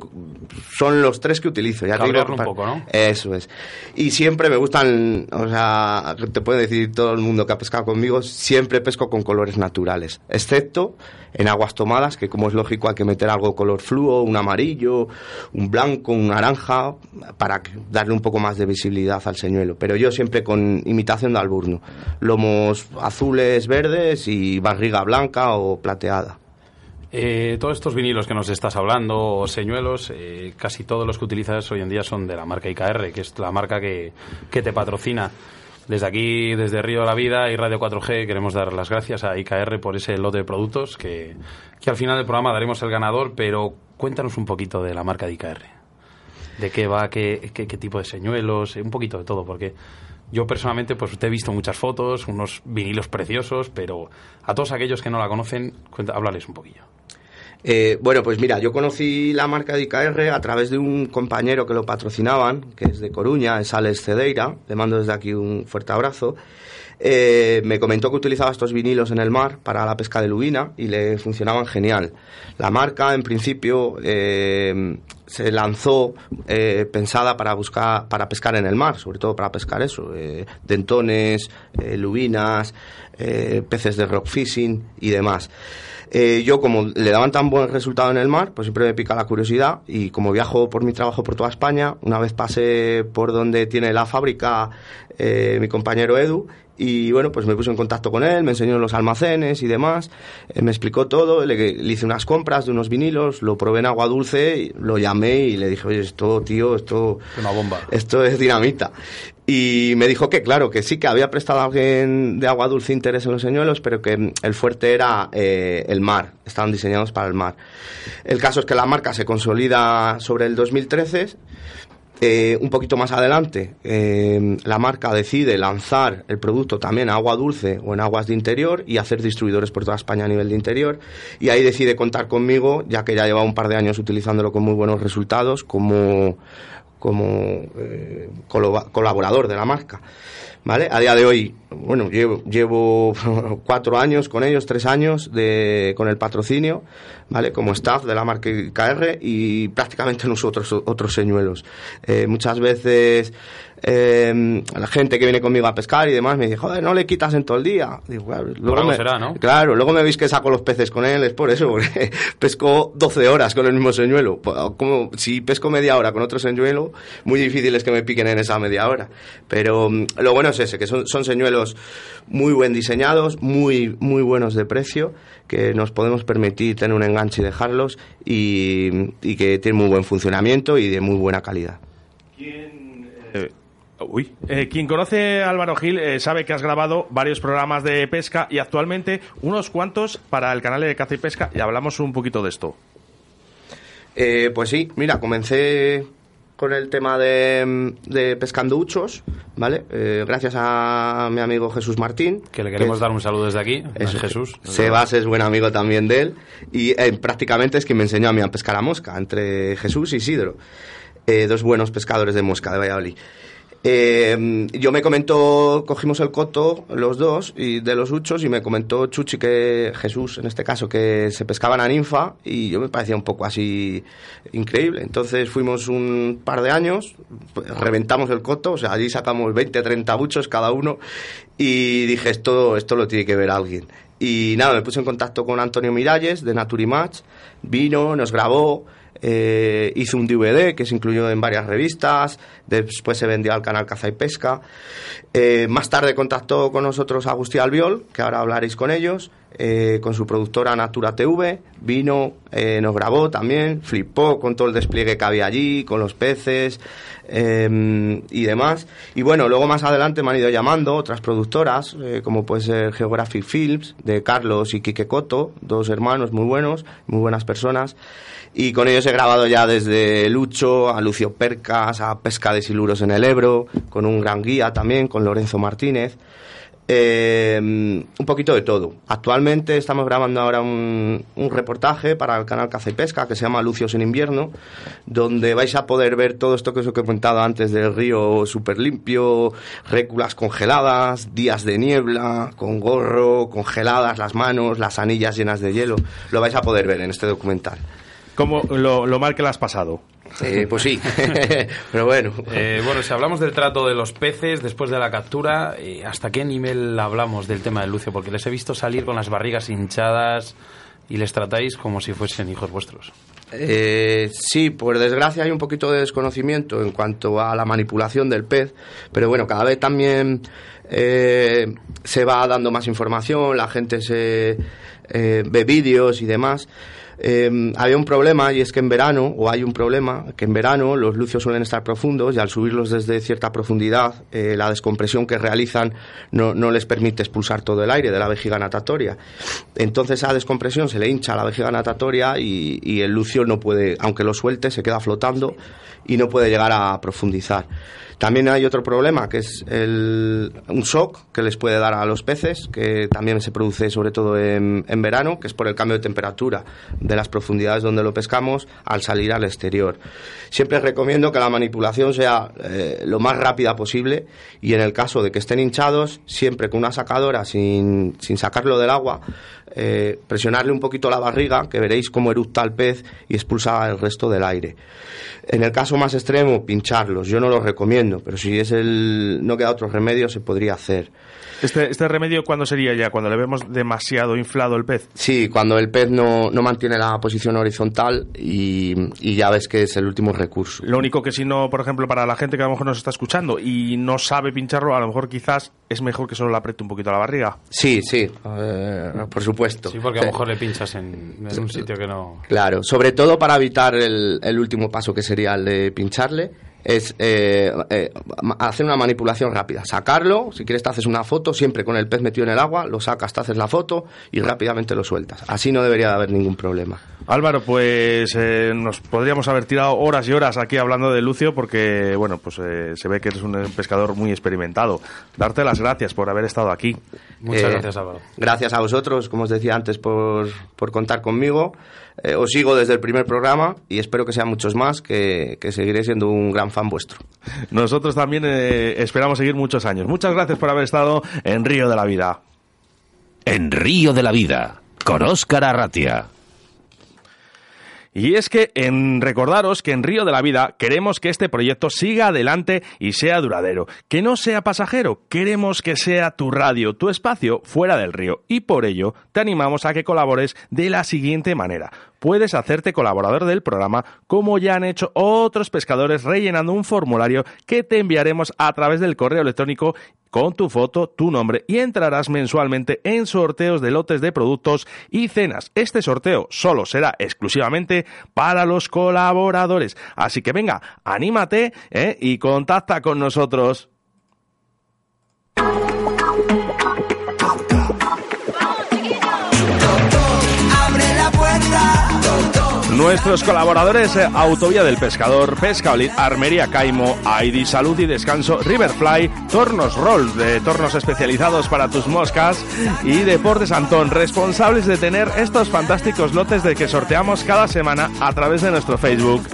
son los tres que utilizo. Ya un poco, ¿no? Eso es. Y siempre me gustan, o sea, te puede decir todo el mundo que ha pescado conmigo, siempre pesco con colores naturales, excepto en aguas tomadas, que como es lógico hay que meter algo color fluo, un amarillo, un blanco, un naranja, para darle un poco más de visibilidad al señuelo. Pero yo siempre con imitación de alburno, lomos azules, verdes y barriga blanca o plateada. Eh, todos estos vinilos que nos estás hablando, o señuelos, eh, casi todos los que utilizas hoy en día son de la marca IKR, que es la marca que, que te patrocina. Desde aquí, desde Río de la Vida y Radio 4G, queremos dar las gracias a IKR por ese lote de productos que, que al final del programa daremos el ganador, pero cuéntanos un poquito de la marca de IKR. ¿De qué va? ¿Qué, qué, qué tipo de señuelos? Un poquito de todo, porque yo personalmente pues te he visto muchas fotos, unos vinilos preciosos, pero a todos aquellos que no la conocen, háblales un poquillo. Eh, bueno, pues mira, yo conocí la marca de IKR a través de un compañero que lo patrocinaban, que es de Coruña, es Alex Cedeira, le mando desde aquí un fuerte abrazo. Eh, me comentó que utilizaba estos vinilos en el mar para la pesca de lubina y le funcionaban genial. La marca, en principio, eh, se lanzó pensada para buscar, para pescar en el mar, sobre todo para pescar eso, dentones, lubinas, peces de rock fishing y demás. Eh, yo, como le daban tan buen resultado en el mar, pues siempre me pica la curiosidad y como viajo por mi trabajo por toda España, una vez pasé por donde tiene la fábrica eh, mi compañero Edu Y bueno, pues me puse en contacto con él, me enseñó los almacenes y demás, eh, me explicó todo, le, le, hice unas compras de unos vinilos, lo probé en agua dulce, lo llamé y le dije, oye, esto, tío, esto... Una bomba. Esto es dinamita. Y me dijo que, claro, que sí, que había prestado a alguien de agua dulce interés en los señuelos, pero que el fuerte era eh, el mar, estaban diseñados para el mar. El caso es que la marca se consolida sobre el 2013 eh, un poquito más adelante, eh, la marca decide lanzar el producto también a agua dulce o en aguas de interior y hacer distribuidores por toda España a nivel de interior. Y ahí decide contar conmigo, ya que ya lleva un par de años utilizándolo con muy buenos resultados, como, como eh, colaborador de la marca. ¿Vale? A día de hoy, bueno, llevo, llevo cuatro años con ellos, tres años de, con el patrocinio. ¿vale? Como staff de la marca KR y prácticamente nosotros otros señuelos. Eh, muchas veces eh, la gente que viene conmigo a pescar y demás me dice, joder, no le quitas en todo el día. Digo, claro, luego me, será, ¿no? Claro, luego me veis que saco los peces con él, es por eso, porque pesco 12 horas con el mismo señuelo. Pues, como si pesco media hora con otro señuelo, muy difícil es que me piquen en esa media hora. Pero mm, lo bueno es ese, que son, son señuelos muy buen diseñados, muy, muy buenos de precio, que nos podemos permitir tener un enganche y dejarlos y, y que tienen muy buen funcionamiento y de muy buena calidad. ¿Quién, Uy. Eh, quien conoce a Álvaro Gil eh, sabe que has grabado varios programas de pesca y actualmente unos cuantos para el canal de Caza y Pesca y hablamos un poquito de esto. Eh, pues sí, mira, comencé con el tema de, de pescando uchos, ¿vale? Eh, gracias a mi amigo Jesús Martín. Que le queremos dar un saludo desde aquí, es, Jesús. Sebas es buen amigo también de él y eh, prácticamente es quien me enseñó a mí a pescar a mosca, entre Jesús y Isidro, eh, dos buenos pescadores de mosca de Valladolid. Eh, yo me comentó, cogimos el coto los dos y de los uchos y me comentó Chuchi que Jesús, en este caso, que se pescaban a ninfa y yo me parecía un poco así increíble. Entonces fuimos un par de años, reventamos el coto, o sea, allí sacamos 20, 30 buchos cada uno y dije, esto, esto lo tiene que ver alguien. Y nada, me puse en contacto con Antonio Miralles de Naturimatch, vino, nos grabó, eh, hizo un DVD que se incluyó en varias revistas, después se vendió al canal Caza y Pesca. Eh, más tarde contactó con nosotros Agustín Albiol, que ahora hablaréis con ellos, eh, con su productora Natura TV, vino, eh, nos grabó también, flipó con todo el despliegue que había allí, con los peces eh, y demás. Y bueno, luego más adelante me han ido llamando otras productoras, eh, como puede ser Geographic Films, de Carlos y Quique Coto, dos hermanos muy buenos, muy buenas personas. Y con ellos he grabado ya desde Lucho a Lucio Percas, a Pesca de Siluros en el Ebro, con un gran guía también, con Lorenzo Martínez. Eh, un poquito de todo. Actualmente estamos grabando ahora un, un, reportaje para el canal Caza y Pesca que se llama Lucios en invierno, donde vais a poder ver todo esto que os he comentado antes del río súper limpio, réculas congeladas, días de niebla, con gorro, congeladas las manos, las anillas llenas de hielo. Lo vais a poder ver en este documental. ¿Cómo lo, lo mal que le has pasado? Eh, pues sí, pero bueno. Eh, bueno, si hablamos del trato de los peces después de la captura, eh, ¿hasta qué nivel hablamos del tema del lucio? Porque les he visto salir con las barrigas hinchadas y les tratáis como si fuesen hijos vuestros. Eh, sí, por desgracia hay un poquito de desconocimiento en cuanto a la manipulación del pez, pero bueno, cada vez también eh, se va dando más información, la gente se eh, ve vídeos y demás. Eh, había un problema y es que en verano, o hay un problema, que en verano los lucios suelen estar profundos y al subirlos desde cierta profundidad, eh, la descompresión que realizan no, no, les permite expulsar todo el aire de la vejiga natatoria. Entonces a descompresión se le hincha la vejiga natatoria y, y el lucio no puede, aunque lo suelte, se queda flotando y no puede llegar a profundizar. También hay otro problema, que es el, un shock que les puede dar a los peces, que también se produce sobre todo en, en, verano, que es por el cambio de temperatura de las profundidades donde lo pescamos al salir al exterior. Siempre recomiendo que la manipulación sea eh, lo más rápida posible y en el caso de que estén hinchados, siempre con una sacadora sin, sin sacarlo del agua, eh, presionarle un poquito la barriga, que veréis cómo eructa el pez y expulsa el resto del aire. En el caso más extremo, pincharlos. Yo no los recomiendo, pero si es el no queda otro remedio, se podría hacer. Este, ¿Este remedio cuándo sería ya? ¿Cuando le vemos demasiado inflado el pez? Sí, cuando el pez no, no mantiene la posición horizontal y, y ya ves que es el último recurso. Lo único que si no, por ejemplo, para la gente que a lo mejor nos está escuchando y no sabe pincharlo, a lo mejor quizás es mejor que solo le apriete un poquito la barriga. Sí, sí, eh, por supuesto. Sí, porque a lo mejor le pinchas en, en un sitio que no... Claro, sobre todo para evitar el, el último paso que sería el de pincharle es eh, eh, hacer una manipulación rápida, sacarlo, si quieres te haces una foto, siempre con el pez metido en el agua, lo sacas, te haces la foto y rápidamente lo sueltas. Así no debería de haber ningún problema. Álvaro, pues eh, nos podríamos haber tirado horas y horas aquí hablando de Lucio porque, bueno, pues eh, se ve que eres un pescador muy experimentado. Darte las gracias por haber estado aquí. Muchas Eh, gracias, Álvaro. Gracias a vosotros, como os decía antes, por, por contar conmigo. Eh, os sigo desde el primer programa y espero que sean muchos más, que, que seguiré siendo un gran fan vuestro. Nosotros también eh, esperamos seguir muchos años. Muchas gracias por haber estado en Río de la Vida. En Río de la Vida, con Óscar Arratia. Y es que en recordaros que en Río de la Vida queremos que este proyecto siga adelante y sea duradero, que no sea pasajero, queremos que sea tu radio, tu espacio fuera del río. Y por ello te animamos a que colabores de la siguiente manera. Puedes hacerte colaborador del programa como ya han hecho otros pescadores rellenando un formulario que te enviaremos a través del correo electrónico con tu foto, tu nombre y entrarás mensualmente en sorteos de lotes de productos y cenas. Este sorteo solo será exclusivamente para los colaboradores. Así que venga, anímate ¿eh? y contacta con nosotros. Nuestros colaboradores eh, Autovía del Pescador, Pesca Olid, Armería Caimo, ID Salud y Descanso, Riverfly, Tornos Roll, de tornos especializados para tus moscas y Deportes Antón, responsables de tener estos fantásticos lotes de que sorteamos cada semana a través de nuestro Facebook.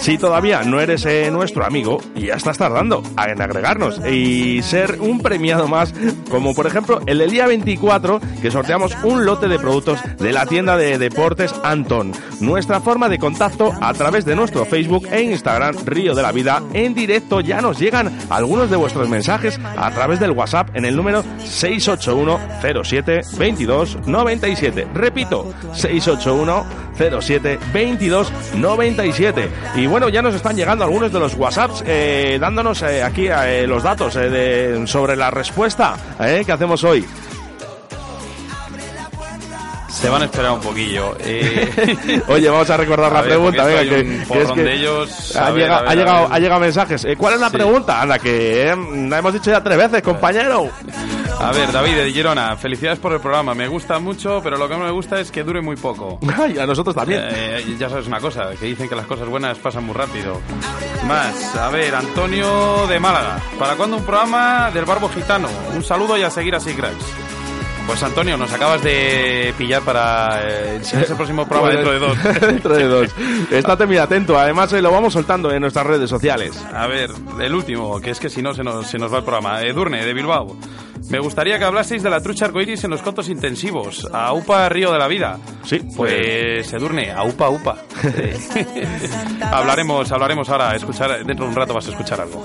Si todavía no eres eh, nuestro amigo, ya estás tardando en agregarnos y ser un premiado más, como por ejemplo el del día 24, que sorteamos un lote de productos de la tienda de deportes Anton. Nuestra forma de contacto a través de nuestro Facebook e Instagram Río de la Vida en directo ya nos llegan algunos de vuestros mensajes a través del WhatsApp en el número 681 07 22 97. Repito, 681 07 22 97. Y bueno, ya nos están llegando algunos de los WhatsApps eh, dándonos eh, aquí eh, los datos eh, de- sobre la respuesta eh, que hacemos hoy. Se van a esperar un poquillo. Eh, Oye, vamos a recordar la A ver, pregunta. venga, que, que es que de ellos. Ha, ver, llegado, ver, ha, llegado, ha llegado mensajes. Eh, ¿Cuál es la Sí. pregunta? Anda, que eh, la hemos dicho ya tres veces, compañero. A ver, David de Girona, felicidades por el programa. Me gusta mucho, pero lo que no me gusta es que dure muy poco. Ay, a nosotros también. Eh, ya sabes una cosa, que dicen que las cosas buenas pasan muy rápido. Más, a ver, Antonio de Málaga. ¿Para cuándo un programa del Barbo Gitano? Un saludo y a seguir así, cracks. Pues Antonio, nos acabas de pillar para eh, el próximo programa dentro de dos. dentro de dos. Estate muy atento. Además, eh, lo vamos soltando en nuestras redes sociales. A ver, el último, que es que si no se nos, se nos va el programa. Edurne, de Bilbao. Me gustaría que hablaseis de la trucha arcoiris en los cotos intensivos. A UPA Río de la Vida. Sí, Pues Edurne, a UPA UPA. hablaremos, hablaremos ahora. Escuchar, dentro de un rato vas a escuchar algo.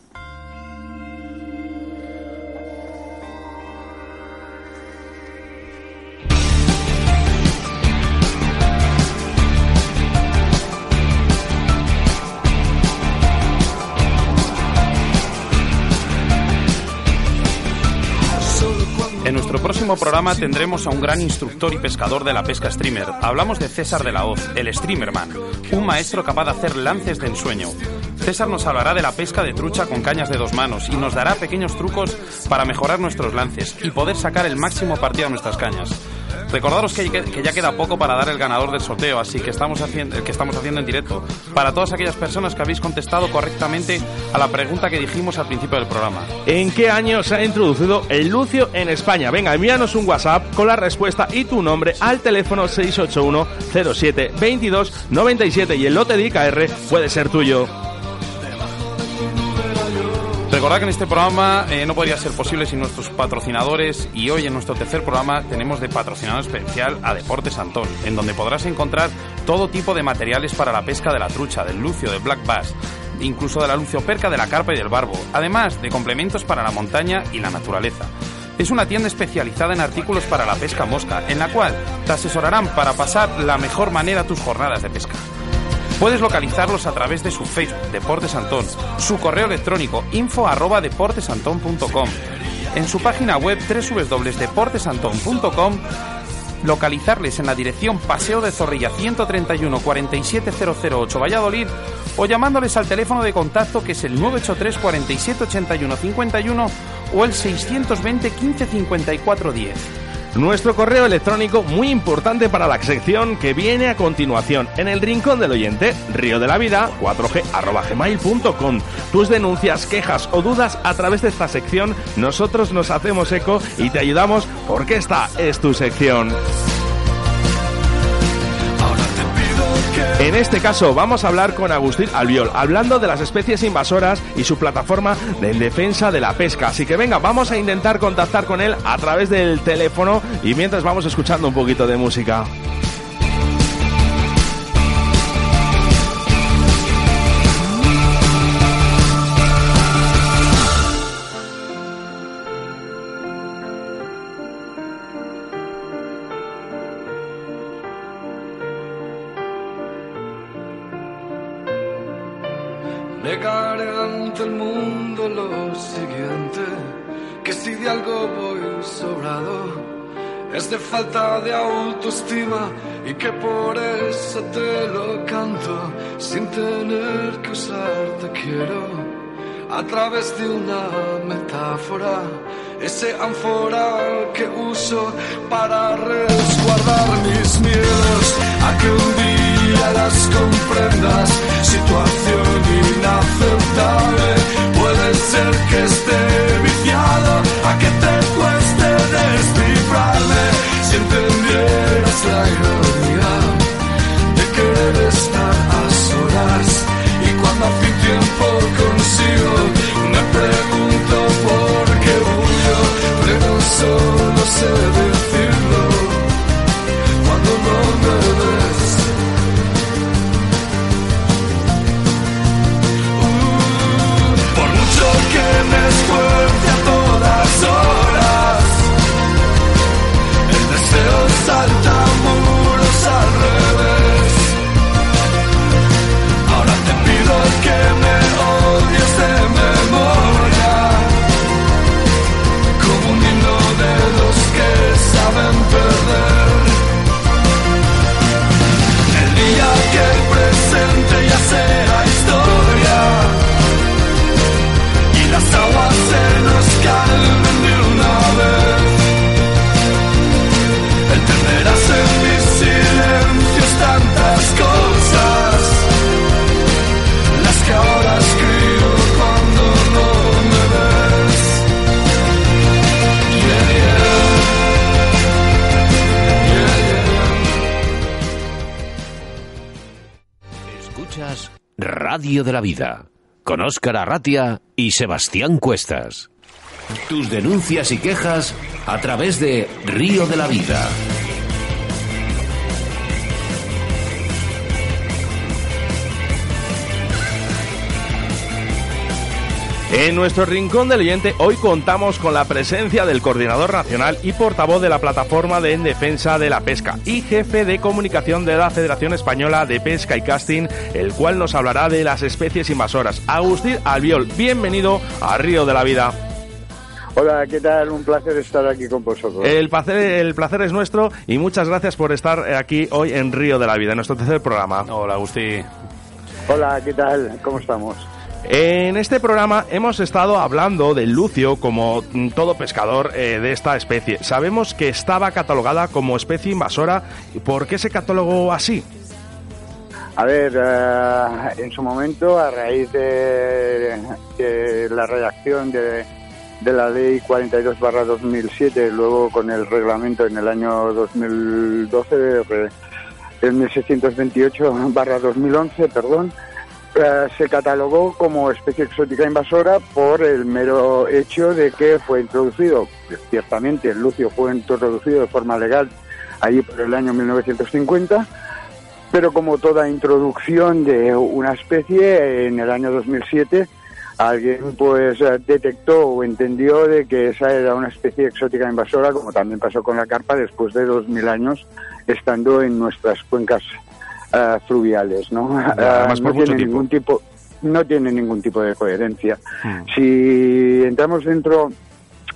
Próximo programa tendremos a un gran instructor y pescador de la pesca streamer. Hablamos de César de la Hoz, el streamerman, un maestro capaz de hacer lances de ensueño. César nos hablará de la pesca de trucha con cañas de dos manos y nos dará pequeños trucos para mejorar nuestros lances y poder sacar el máximo partido a nuestras cañas. Recordaros que, ya queda poco para dar el ganador del sorteo, así que estamos, haciendo, que estamos haciendo en directo. Para todas aquellas personas que habéis contestado correctamente a la pregunta que dijimos al principio del programa. ¿En qué año se ha introducido el lucio en España? Venga, envíanos un WhatsApp con la respuesta y tu nombre al teléfono 681 07 22 97 y el lote de IKR puede ser tuyo. Recordad que en este programa eh, no podría ser posible sin nuestros patrocinadores y hoy en nuestro tercer programa tenemos de patrocinador especial a Deportes Antón, en donde podrás encontrar todo tipo de materiales para la pesca de la trucha, del lucio, del black bass, incluso de la lucioperca, de la carpa y del barbo, además de complementos para la montaña y la naturaleza. Es una tienda especializada en artículos para la pesca mosca, en la cual te asesorarán para pasar la mejor manera tus jornadas de pesca. Puedes localizarlos a través de su Facebook, Deportes Antón, su correo electrónico info arroba deportesantón.com, en su página web www.deportesantón.com, localizarles en la dirección Paseo de Zorrilla 131 47008 Valladolid o llamándoles al teléfono de contacto que es el 983 47 81 51 o el 620 15 54 10. Nuestro correo electrónico muy importante para la sección que viene a continuación en el rincón del oyente, río de la vida 4g arroba gmail.com. Tus denuncias, quejas o dudas a través de esta sección, nosotros nos hacemos eco y te ayudamos porque esta es tu sección. En este caso vamos a hablar con Agustín Albiol, hablando de las especies invasoras y su plataforma de defensa de la pesca. Así que venga, vamos a intentar contactar con él a través del teléfono y mientras vamos escuchando un poquito de música. Y que por eso te lo canto, sin tener que usar te quiero, a través de una metáfora, ese ánfora que uso para resguardar mis miedos, a que un día las comprendas, situación inaceptable, puede ser que esté viciado, a que te cueste descifrarme, si entendieras la ironía estar a solas, y cuando hace un tiempo consigo, me pregunto por qué huyo, pero solo sé De la Vida con Óscar Arratia y Sebastián Cuestas. Tus denuncias y quejas a través de Río de la Vida. En nuestro rincón del oyente hoy contamos con la presencia del coordinador nacional y portavoz de la plataforma de en defensa de la pesca y jefe de comunicación de la Federación Española de Pesca y Casting, el cual nos hablará de las especies invasoras. Agustín Albiol, bienvenido a Río de la Vida. Hola, ¿qué tal? Un placer estar aquí con vosotros. El placer, el placer es nuestro y muchas gracias por estar aquí hoy en Río de la Vida, en nuestro tercer programa. Hola, Agustín. Hola, ¿qué tal? ¿Cómo estamos? En este programa hemos estado hablando del lucio como todo pescador eh, de esta especie. Sabemos que estaba catalogada como especie invasora. ¿Por qué se catalogó así? A ver, eh, en su momento, a raíz de, la redacción de, de la ley 42 barra 2007, luego con el reglamento en el año 2012, re- el 1628 barra 2011, perdón, eh, se catalogó como especie exótica invasora por el mero hecho de que fue introducido, ciertamente el lucio fue introducido de forma legal allí por el año 1950, pero como toda introducción de una especie en el año 2007 alguien pues detectó o entendió de que esa era una especie exótica invasora, como también pasó con la carpa después de 2000 años estando en nuestras cuencas eh, fluviales, ¿no? Ya, además por no mucho tiene tiempo. ningún tipo no tiene ningún tipo de coherencia. Hmm. Si entramos dentro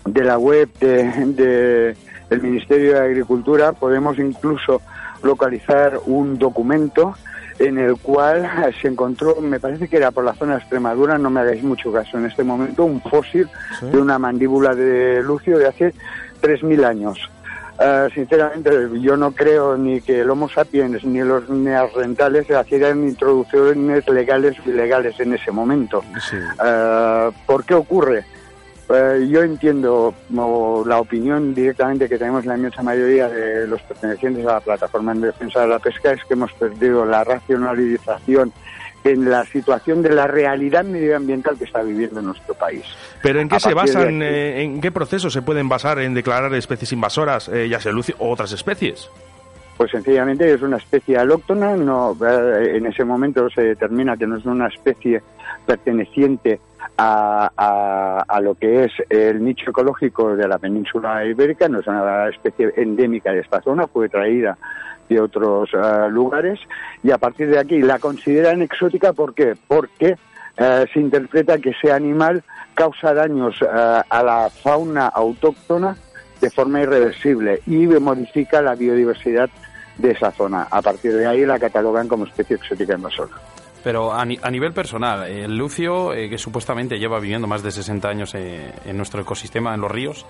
de la web de, de el Ministerio de Agricultura podemos incluso localizar un documento en el cual se encontró, me parece que era por la zona de Extremadura, no me hagáis mucho caso en este momento, un fósil de una mandíbula de lucio de hace 3.000 años. Eh, sinceramente, yo no creo ni que el Homo sapiens ni los neandertales hicieran introducciones legales o ilegales en ese momento. Sí. Eh, ¿Por qué ocurre? Eh, yo entiendo la opinión directamente que tenemos la inmensa mayoría de los pertenecientes a la plataforma en defensa de la pesca es que hemos perdido la racionalización en la situación de la realidad medioambiental que está viviendo nuestro país. Pero ¿en qué A se basan, eh, en qué procesos se pueden basar en declarar especies invasoras, eh, ya sea lucio o otras especies? Pues sencillamente es una especie alóctona, no, eh, en ese momento se determina que no es una especie perteneciente a, a- lo que es el nicho ecológico de la península ibérica, no es una especie endémica de esta zona, fue traída de otros eh, lugares y a partir de aquí la consideran exótica ¿por qué? Porque eh, se interpreta que ese animal causa daños eh, a la fauna autóctona de forma irreversible y modifica la biodiversidad de esa zona. A partir de ahí la catalogan como especie exótica invasora. Pero a, ni- a nivel personal, el lucio, eh, que supuestamente lleva viviendo más de 60 años eh, en nuestro ecosistema, en los ríos,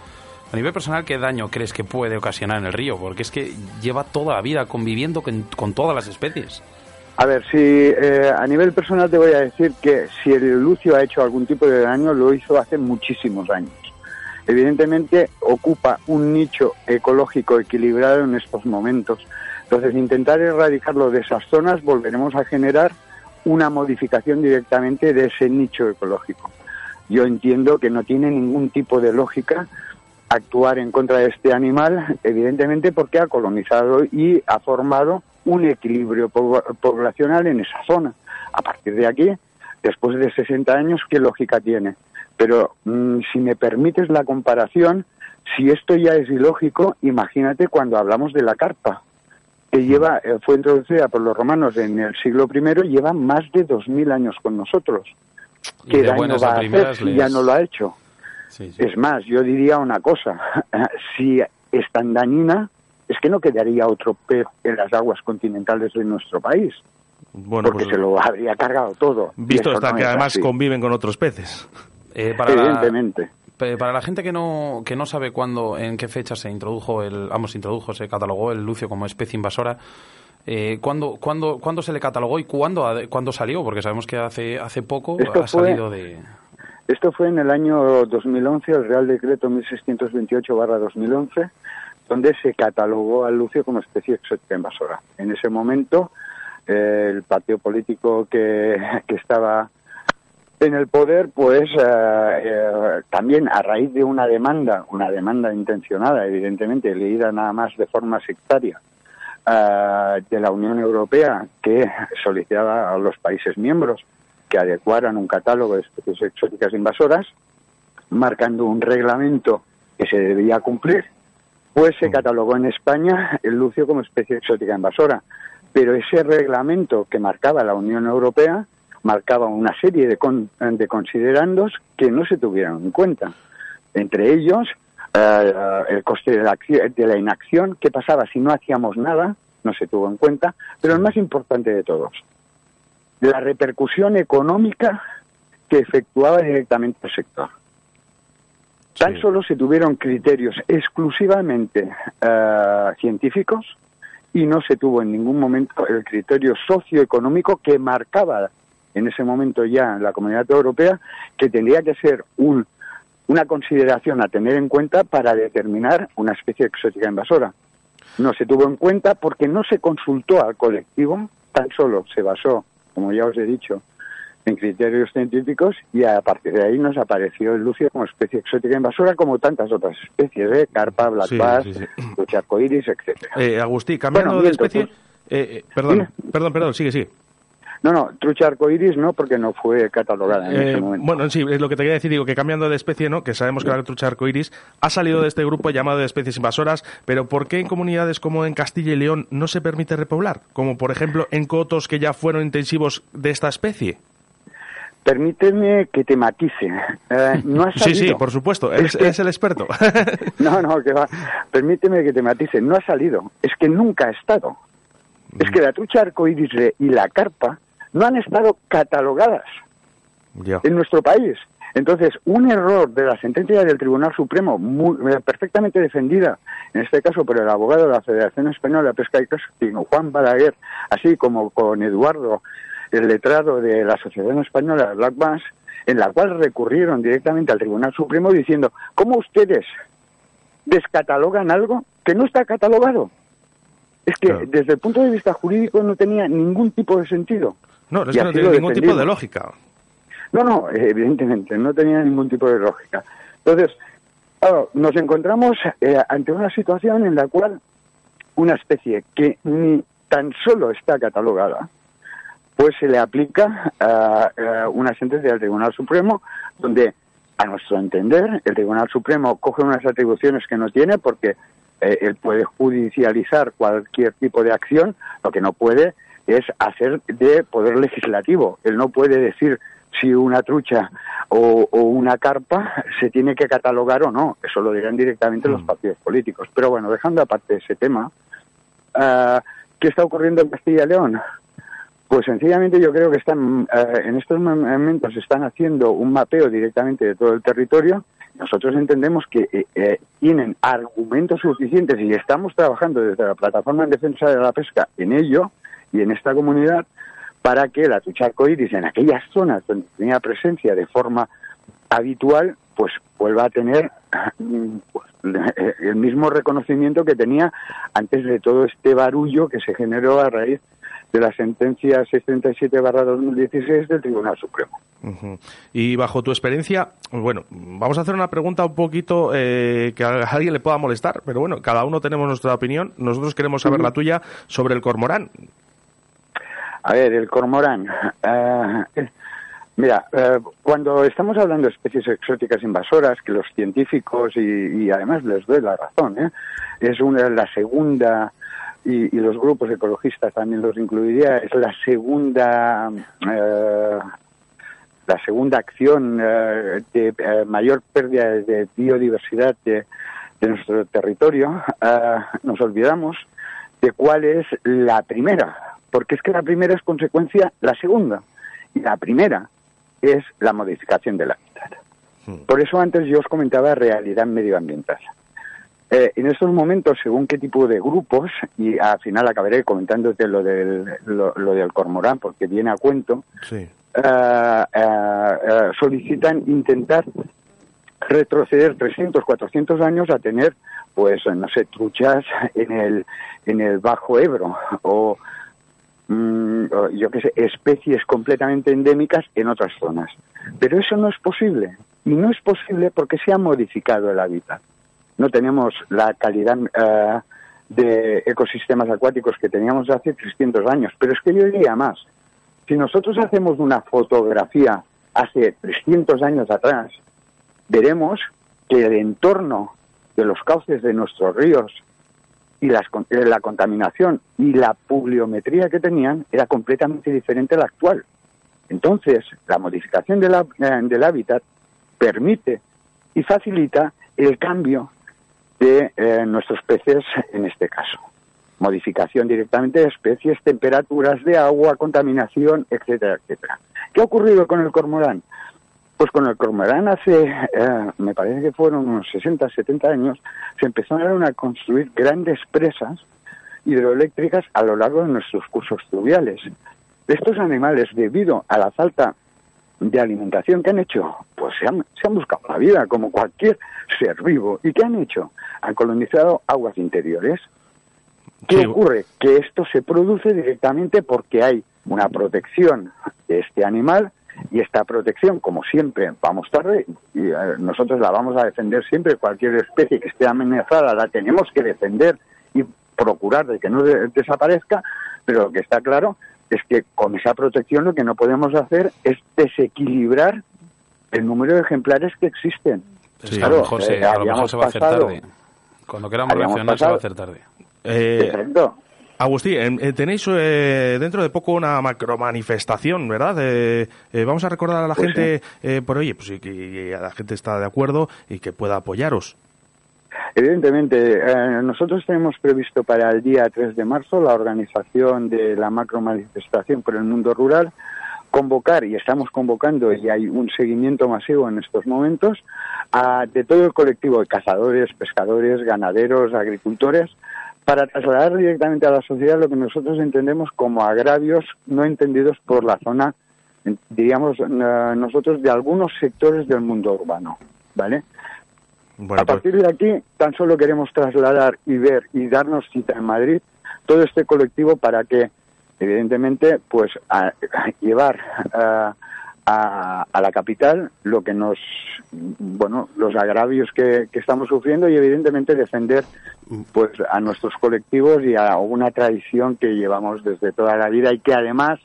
a nivel personal, ¿qué daño crees que puede ocasionar en el río? Porque es que lleva toda la vida conviviendo con, con todas las especies. A ver, si eh, a nivel personal te voy a decir que si el lucio ha hecho algún tipo de daño, lo hizo hace muchísimos años. Evidentemente ocupa un nicho ecológico equilibrado en estos momentos. Entonces, intentar erradicarlo de esas zonas, volveremos a generar una modificación directamente de ese nicho ecológico. Yo entiendo que no tiene ningún tipo de lógica actuar en contra de este animal, evidentemente porque ha colonizado y ha formado un equilibrio po- poblacional en esa zona. A partir de aquí, después de 60 años, ¿qué lógica tiene? Pero mm, si me permites la comparación, si esto ya es ilógico, imagínate cuando hablamos de la carpa, que lleva, eh, fue introducida por los romanos en el siglo I, lleva más de 2.000 años con nosotros. Y ¿Qué de daño buenas a va a hacer les- ya no lo ha hecho? Sí, sí. Es más, yo diría una cosa, si es tan dañina, es que no quedaría otro pez en las aguas continentales de nuestro país, Bueno, porque pues se lo habría cargado todo. Visto no que es además así, conviven con otros peces. Eh, para, Evidentemente. Para la gente que no, que no sabe cuándo, en qué fecha se introdujo el, vamos, se introdujo, se catalogó el lucio como especie invasora, eh, ¿cuándo, cuándo, cuándo se le catalogó y cuándo, cuándo salió? Porque sabemos que hace, hace poco Esto ha fue- salido de... Esto fue en el año 2011, el Real Decreto 1628-2011, donde se catalogó al lucio como especie exótica invasora. En ese momento, eh, el partido político que, que estaba en el poder, pues eh, eh, también a raíz de una demanda, una demanda intencionada, evidentemente, leída nada más de forma sectaria, eh, de la Unión Europea, que solicitaba a los países miembros que adecuaran un catálogo de especies exóticas invasoras, marcando un reglamento que se debía cumplir, pues se catalogó en España el lucio como especie exótica invasora. Pero ese reglamento que marcaba la Unión Europea marcaba una serie de, con- de considerandos que no se tuvieron en cuenta. Entre ellos, eh, el coste de la, acci- de la inacción, qué pasaba si no hacíamos nada, no se tuvo en cuenta, pero el más importante de todos, la repercusión económica que efectuaba directamente el sector. Tan Sí. solo se tuvieron criterios exclusivamente eh, científicos y no se tuvo en ningún momento el criterio socioeconómico que marcaba en ese momento ya la Comunidad Europea que tendría que ser un, una consideración a tener en cuenta para determinar una especie exótica invasora. No se tuvo en cuenta porque no se consultó al colectivo, tan solo se basó, como ya os he dicho, en criterios científicos y a partir de ahí nos apareció el lucio como especie exótica invasora como tantas otras especies, ¿eh? carpa, black Sí, bass, sí, sí. etcétera. Eh, Agustí, cambiando Bueno, de especie... pues. eh, eh, perdón, perdón, perdón, sigue, sigue. No, no, trucha arcoíris no, porque no fue catalogada en Eh, ese momento. bueno, sí, es lo que te quería decir, digo que cambiando de especie, ¿no? Que sabemos que la trucha arcoiris ha salido de este grupo llamado de especies invasoras, pero ¿por qué en comunidades como en Castilla y León no se permite repoblar? Como por ejemplo en cotos que ya fueron intensivos de esta especie. Permíteme que te matice. Eh, no ha Sí, salido. sí, por supuesto, Es que- eres el experto. No, no, que va. Permíteme que te matice. No ha salido. Es que nunca ha estado. Es que la trucha arcoíris y la carpa no han estado catalogadas en nuestro país. Entonces, un error de la sentencia del Tribunal Supremo, muy- eh, perfectamente defendida, en este caso por el abogado de la Federación Española de Pesca y Casting, Juan Balaguer, así como con Eduardo, el letrado de la Asociación Española de Black Bass, en la cual recurrieron directamente al Tribunal Supremo diciendo, ¿cómo ustedes descatalogan algo que no está catalogado? Es que Claro. desde el punto de vista jurídico no tenía ningún tipo de sentido. No, es que no tiene ningún tipo de lógica. No, no, eh, evidentemente, no tenía ningún tipo de lógica. Entonces, claro, nos encontramos eh, ante una situación en la cual una especie que ni tan solo está catalogada, pues se le aplica una sentencia del Tribunal Supremo donde, a nuestro entender, el Tribunal Supremo coge unas atribuciones que no tiene porque eh, él puede judicializar cualquier tipo de acción, lo que no puede es hacer de poder legislativo. Él no puede decir si una trucha o, o una carpa se tiene que catalogar o no. Eso lo dirán directamente los partidos políticos. Pero bueno, dejando aparte ese tema, ah, ¿qué está ocurriendo en Castilla y León? Pues sencillamente yo creo que están, eh, en estos momentos están haciendo un mapeo directamente de todo el territorio. Nosotros entendemos que eh, eh, tienen argumentos suficientes y estamos trabajando desde la Plataforma en Defensa de la Pesca en ello y en esta comunidad para que la trucha arcoíris en aquellas zonas donde tenía presencia de forma habitual, pues vuelva a tener pues, el mismo reconocimiento que tenía antes de todo este barullo que se generó a raíz de la sentencia 637-2016 del Tribunal Supremo. Y bajo tu experiencia, bueno, vamos a hacer una pregunta un poquito eh, que a alguien le pueda molestar, pero bueno, cada uno tenemos nuestra opinión. Nosotros queremos saber la tuya sobre el cormorán. A ver, el cormorán. eh, mira, eh, cuando estamos hablando de especies exóticas invasoras, que los científicos, y, y además les doy la razón, ¿eh? es una, la segunda, y, los grupos ecologistas también los incluiría, es la segunda, eh, la segunda acción de mayor pérdida de biodiversidad de, de nuestro territorio, eh, nos olvidamos de cuál es la primera, porque es que la primera es consecuencia la segunda, y la primera es la modificación del hábitat. Por eso antes yo os comentaba realidad medioambiental. Eh, en estos momentos, según qué tipo de grupos, y al final acabaré comentándote lo del, lo, lo del cormorán, porque viene a cuento, Sí. eh, eh, eh, solicitan intentar retroceder 300, 400 años a tener, pues, no sé, truchas en el, en el Bajo Ebro o, mm, o yo qué sé, especies completamente endémicas en otras zonas. Pero eso no es posible. Y no es posible porque se ha modificado el hábitat. No tenemos la calidad eh, de ecosistemas acuáticos que teníamos hace 300 años. Pero es que yo diría más. Si nosotros hacemos una fotografía hace 300 años atrás, veremos que el entorno de los cauces de nuestros ríos y las eh, la contaminación y la pluviometría que tenían era completamente diferente a la actual. Entonces, la modificación eh, del hábitat permite y facilita el cambio de eh, nuestros peces en este caso. Modificación directamente de especies, temperaturas de agua, contaminación, etcétera, etcétera. ¿Qué ha ocurrido con el cormorán? Pues con el cormorán hace, eh, me parece que fueron unos 60, 70 años, se empezaron a construir grandes presas hidroeléctricas a lo largo de nuestros cursos fluviales. Estos animales, debido a la falta de alimentación que han hecho, pues se han, se han buscado la vida como cualquier ser vivo. ¿Y qué han hecho? Han colonizado aguas interiores. ¿Qué Sí. ocurre? Que esto se produce directamente porque hay una protección de este animal Y esta protección, como siempre, vamos tarde y eh, nosotros la vamos a defender siempre. Cualquier especie que esté amenazada la tenemos que defender y procurar de que no de- desaparezca, pero lo que está claro es que con esa protección lo que no podemos hacer es desequilibrar el número de ejemplares que existen. Sí, Claro, a lo mejor, se, eh, a lo mejor se va a hacer pasado- tarde. Cuando queramos reaccionar se va a pasado- hacer tarde. Eh. Agustín, em, eh, tenéis eh, dentro de poco una macromanifestación, ¿verdad? Eh, eh, vamos a recordar a la Pues gente eh, por oye, pues que la gente está de acuerdo y que pueda apoyaros. Evidentemente, nosotros tenemos previsto para el día 3 de marzo la organización de la macro manifestación por el mundo rural, convocar, y estamos convocando, y hay un seguimiento masivo en estos momentos, a, de todo el colectivo de cazadores, pescadores, ganaderos, agricultores, para trasladar directamente a la sociedad lo que nosotros entendemos como agravios no entendidos por la zona, diríamos eh, nosotros, de algunos sectores del mundo urbano, ¿vale? Bueno, a partir de aquí, tan solo queremos trasladar y ver y darnos cita en Madrid todo este colectivo para que, evidentemente, pues a, a llevar a, a- a la capital lo que nos, bueno, los agravios que, que estamos sufriendo y, evidentemente, defender pues a nuestros colectivos y a una tradición que llevamos desde toda la vida y que además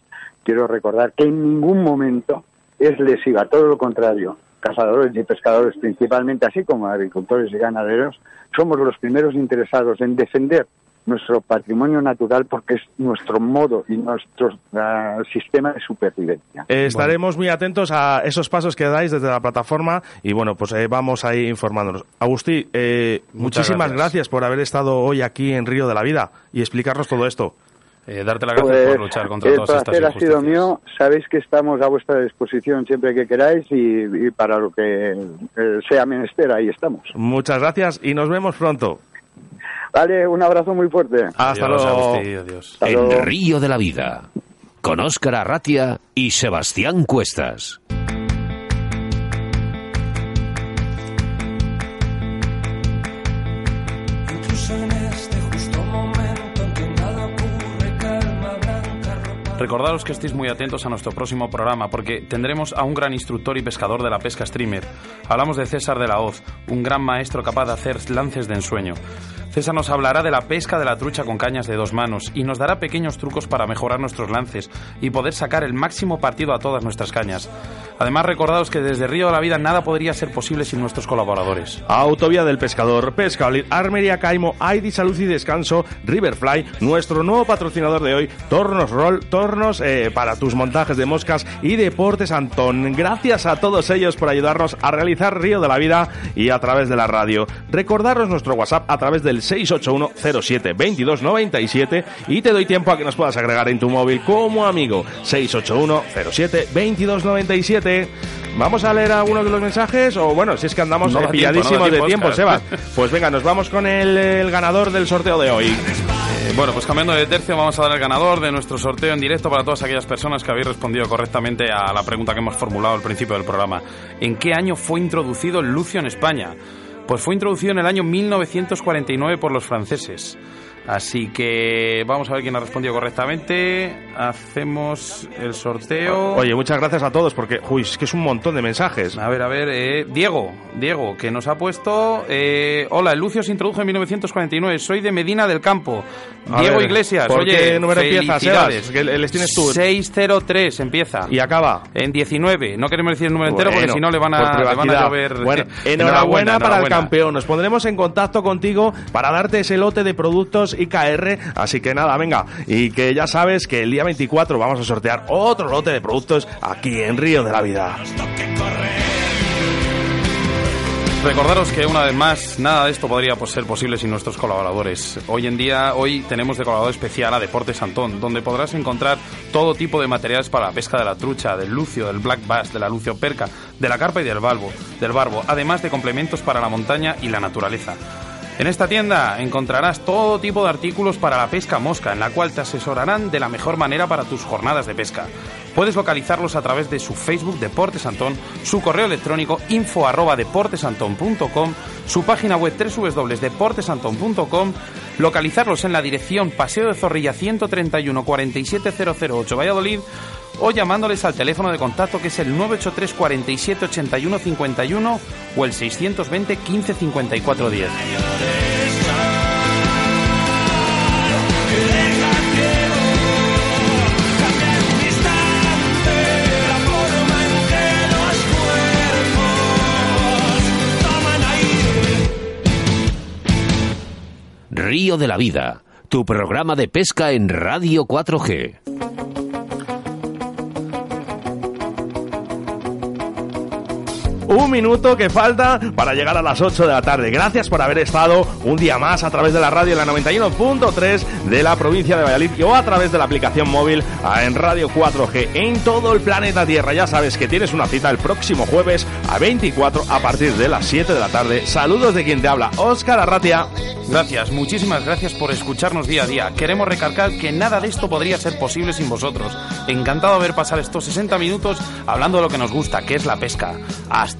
quiero recordar que en ningún momento es lesiva, todo lo contrario. Cazadores y pescadores principalmente, así como agricultores y ganaderos, somos los primeros interesados en defender nuestro patrimonio natural porque es nuestro modo y nuestro ah, sistema de supervivencia. Eh, estaremos muy atentos a esos pasos que dais desde la plataforma y bueno, pues eh, vamos ahí informándonos. Agustín, eh, muchísimas gracias. gracias. por haber estado hoy aquí en Río de la Vida y explicarnos todo esto. Eh, darte las gracias Pues, por luchar contra el todas estas placer ha sido injusticias. mío. Sabéis que estamos a vuestra disposición siempre que queráis y, y para lo que eh, sea menester, ahí estamos. Muchas gracias y nos vemos pronto. Vale, un abrazo muy fuerte. Hasta Adiós, luego. Agustín, adiós. Hasta luego. En Río de la Vida, con Óscar Arratia y Sebastián Cuestas. Recordaros que estéis muy atentos a nuestro próximo programa porque tendremos a un gran instructor y pescador de la pesca streamer. Hablamos de César de la Hoz, un gran maestro capaz de hacer lances de ensueño. César nos hablará de la pesca de la trucha con cañas de dos manos y nos dará pequeños trucos para mejorar nuestros lances y poder sacar el máximo partido a todas nuestras cañas. Además, recordaos que desde Río de la Vida nada podría ser posible sin nuestros colaboradores. Autovía del Pescador, Pescaolit, Armería Caimo, ID Salud y Descanso, Riverfly, nuestro nuevo patrocinador de hoy, Tornos Roll, Tornos eh, para tus montajes de moscas y Deportes Antón. Gracias a todos ellos por ayudarnos a realizar Río de la Vida y a través de la radio. Recordaros nuestro WhatsApp a través del 681 07 2297 y te doy tiempo a que nos puedas agregar en tu móvil como amigo 681 07 2297. Vamos a leer algunos de los mensajes o bueno, si es que andamos No da tiempo, no pilladísimos de tiempo, tiempo. Sebas. Pues venga, nos vamos con el, el ganador del sorteo de hoy. Eh, bueno, pues cambiando de tercio, vamos a dar el ganador de nuestro sorteo en directo para todas aquellas personas que habéis respondido correctamente a la pregunta que hemos formulado al principio del programa. ¿En qué año fue introducido el lucio en España? Pues fue introducido en el año 1949 por los franceses. Así que vamos a ver quién ha respondido correctamente. Hacemos el sorteo. Oye, muchas gracias a todos porque, uy, es que es un montón de mensajes. A ver, a ver, eh, Diego, Diego, que nos ha puesto... eh, hola, el Lucio se introdujo en 1949, soy de Medina del Campo. A Diego ver, Iglesias, ¿por oye, qué número empieza. Sebas? Que les tienes tú. 603 empieza. Y acaba. En bueno, no queremos decir el número entero porque Bueno, si no le van a, le van a privacidad. llover. Bueno, enhorabuena, para el campeón. Nos pondremos en contacto contigo para darte ese lote de productos IKR. Así que nada, venga. Y que ya sabes que el día 24 vamos a sortear otro lote de productos aquí en Río de la Vida. Recordaros que una vez más, nada de esto podría pues, ser posible sin nuestros colaboradores. Hoy en día, hoy tenemos de colaborador especial a Deportes Antón, donde podrás encontrar todo tipo de materiales para la pesca de la trucha, del lucio, del black bass, de la lucio perca, de la carpa y del balbo, del barbo, además de complementos para la montaña y la naturaleza. En esta tienda encontrarás todo tipo de artículos para la pesca mosca, en la cual te asesorarán de la mejor manera para tus jornadas de pesca. Puedes localizarlos a través de su Facebook Deportes Antón, su correo electrónico info arroba deportesantón.com, su página web www.deportesantón.com, localizarlos en la dirección Paseo de Zorrilla 131 47008 Valladolid o llamándoles al teléfono de contacto que es el 983 47 81 51 o el 620 15 54 10. Río de la Vida, tu programa de pesca en Radio 4G. Un minuto que falta para llegar a las 8 de la tarde. Gracias por haber estado un día más a través de la radio en la 91.3 de la provincia de Valladolid o a través de la aplicación móvil en Radio 4G en todo el planeta Tierra. Ya sabes que tienes una cita el próximo jueves a 24 a partir de las 7 de la tarde. Saludos de quien te habla, Óscar Arratia. Gracias, muchísimas gracias por escucharnos día a día. Queremos recalcar que nada de esto podría ser posible sin vosotros. Encantado de ver pasar estos 60 minutos hablando de lo que nos gusta, que es la pesca. Hasta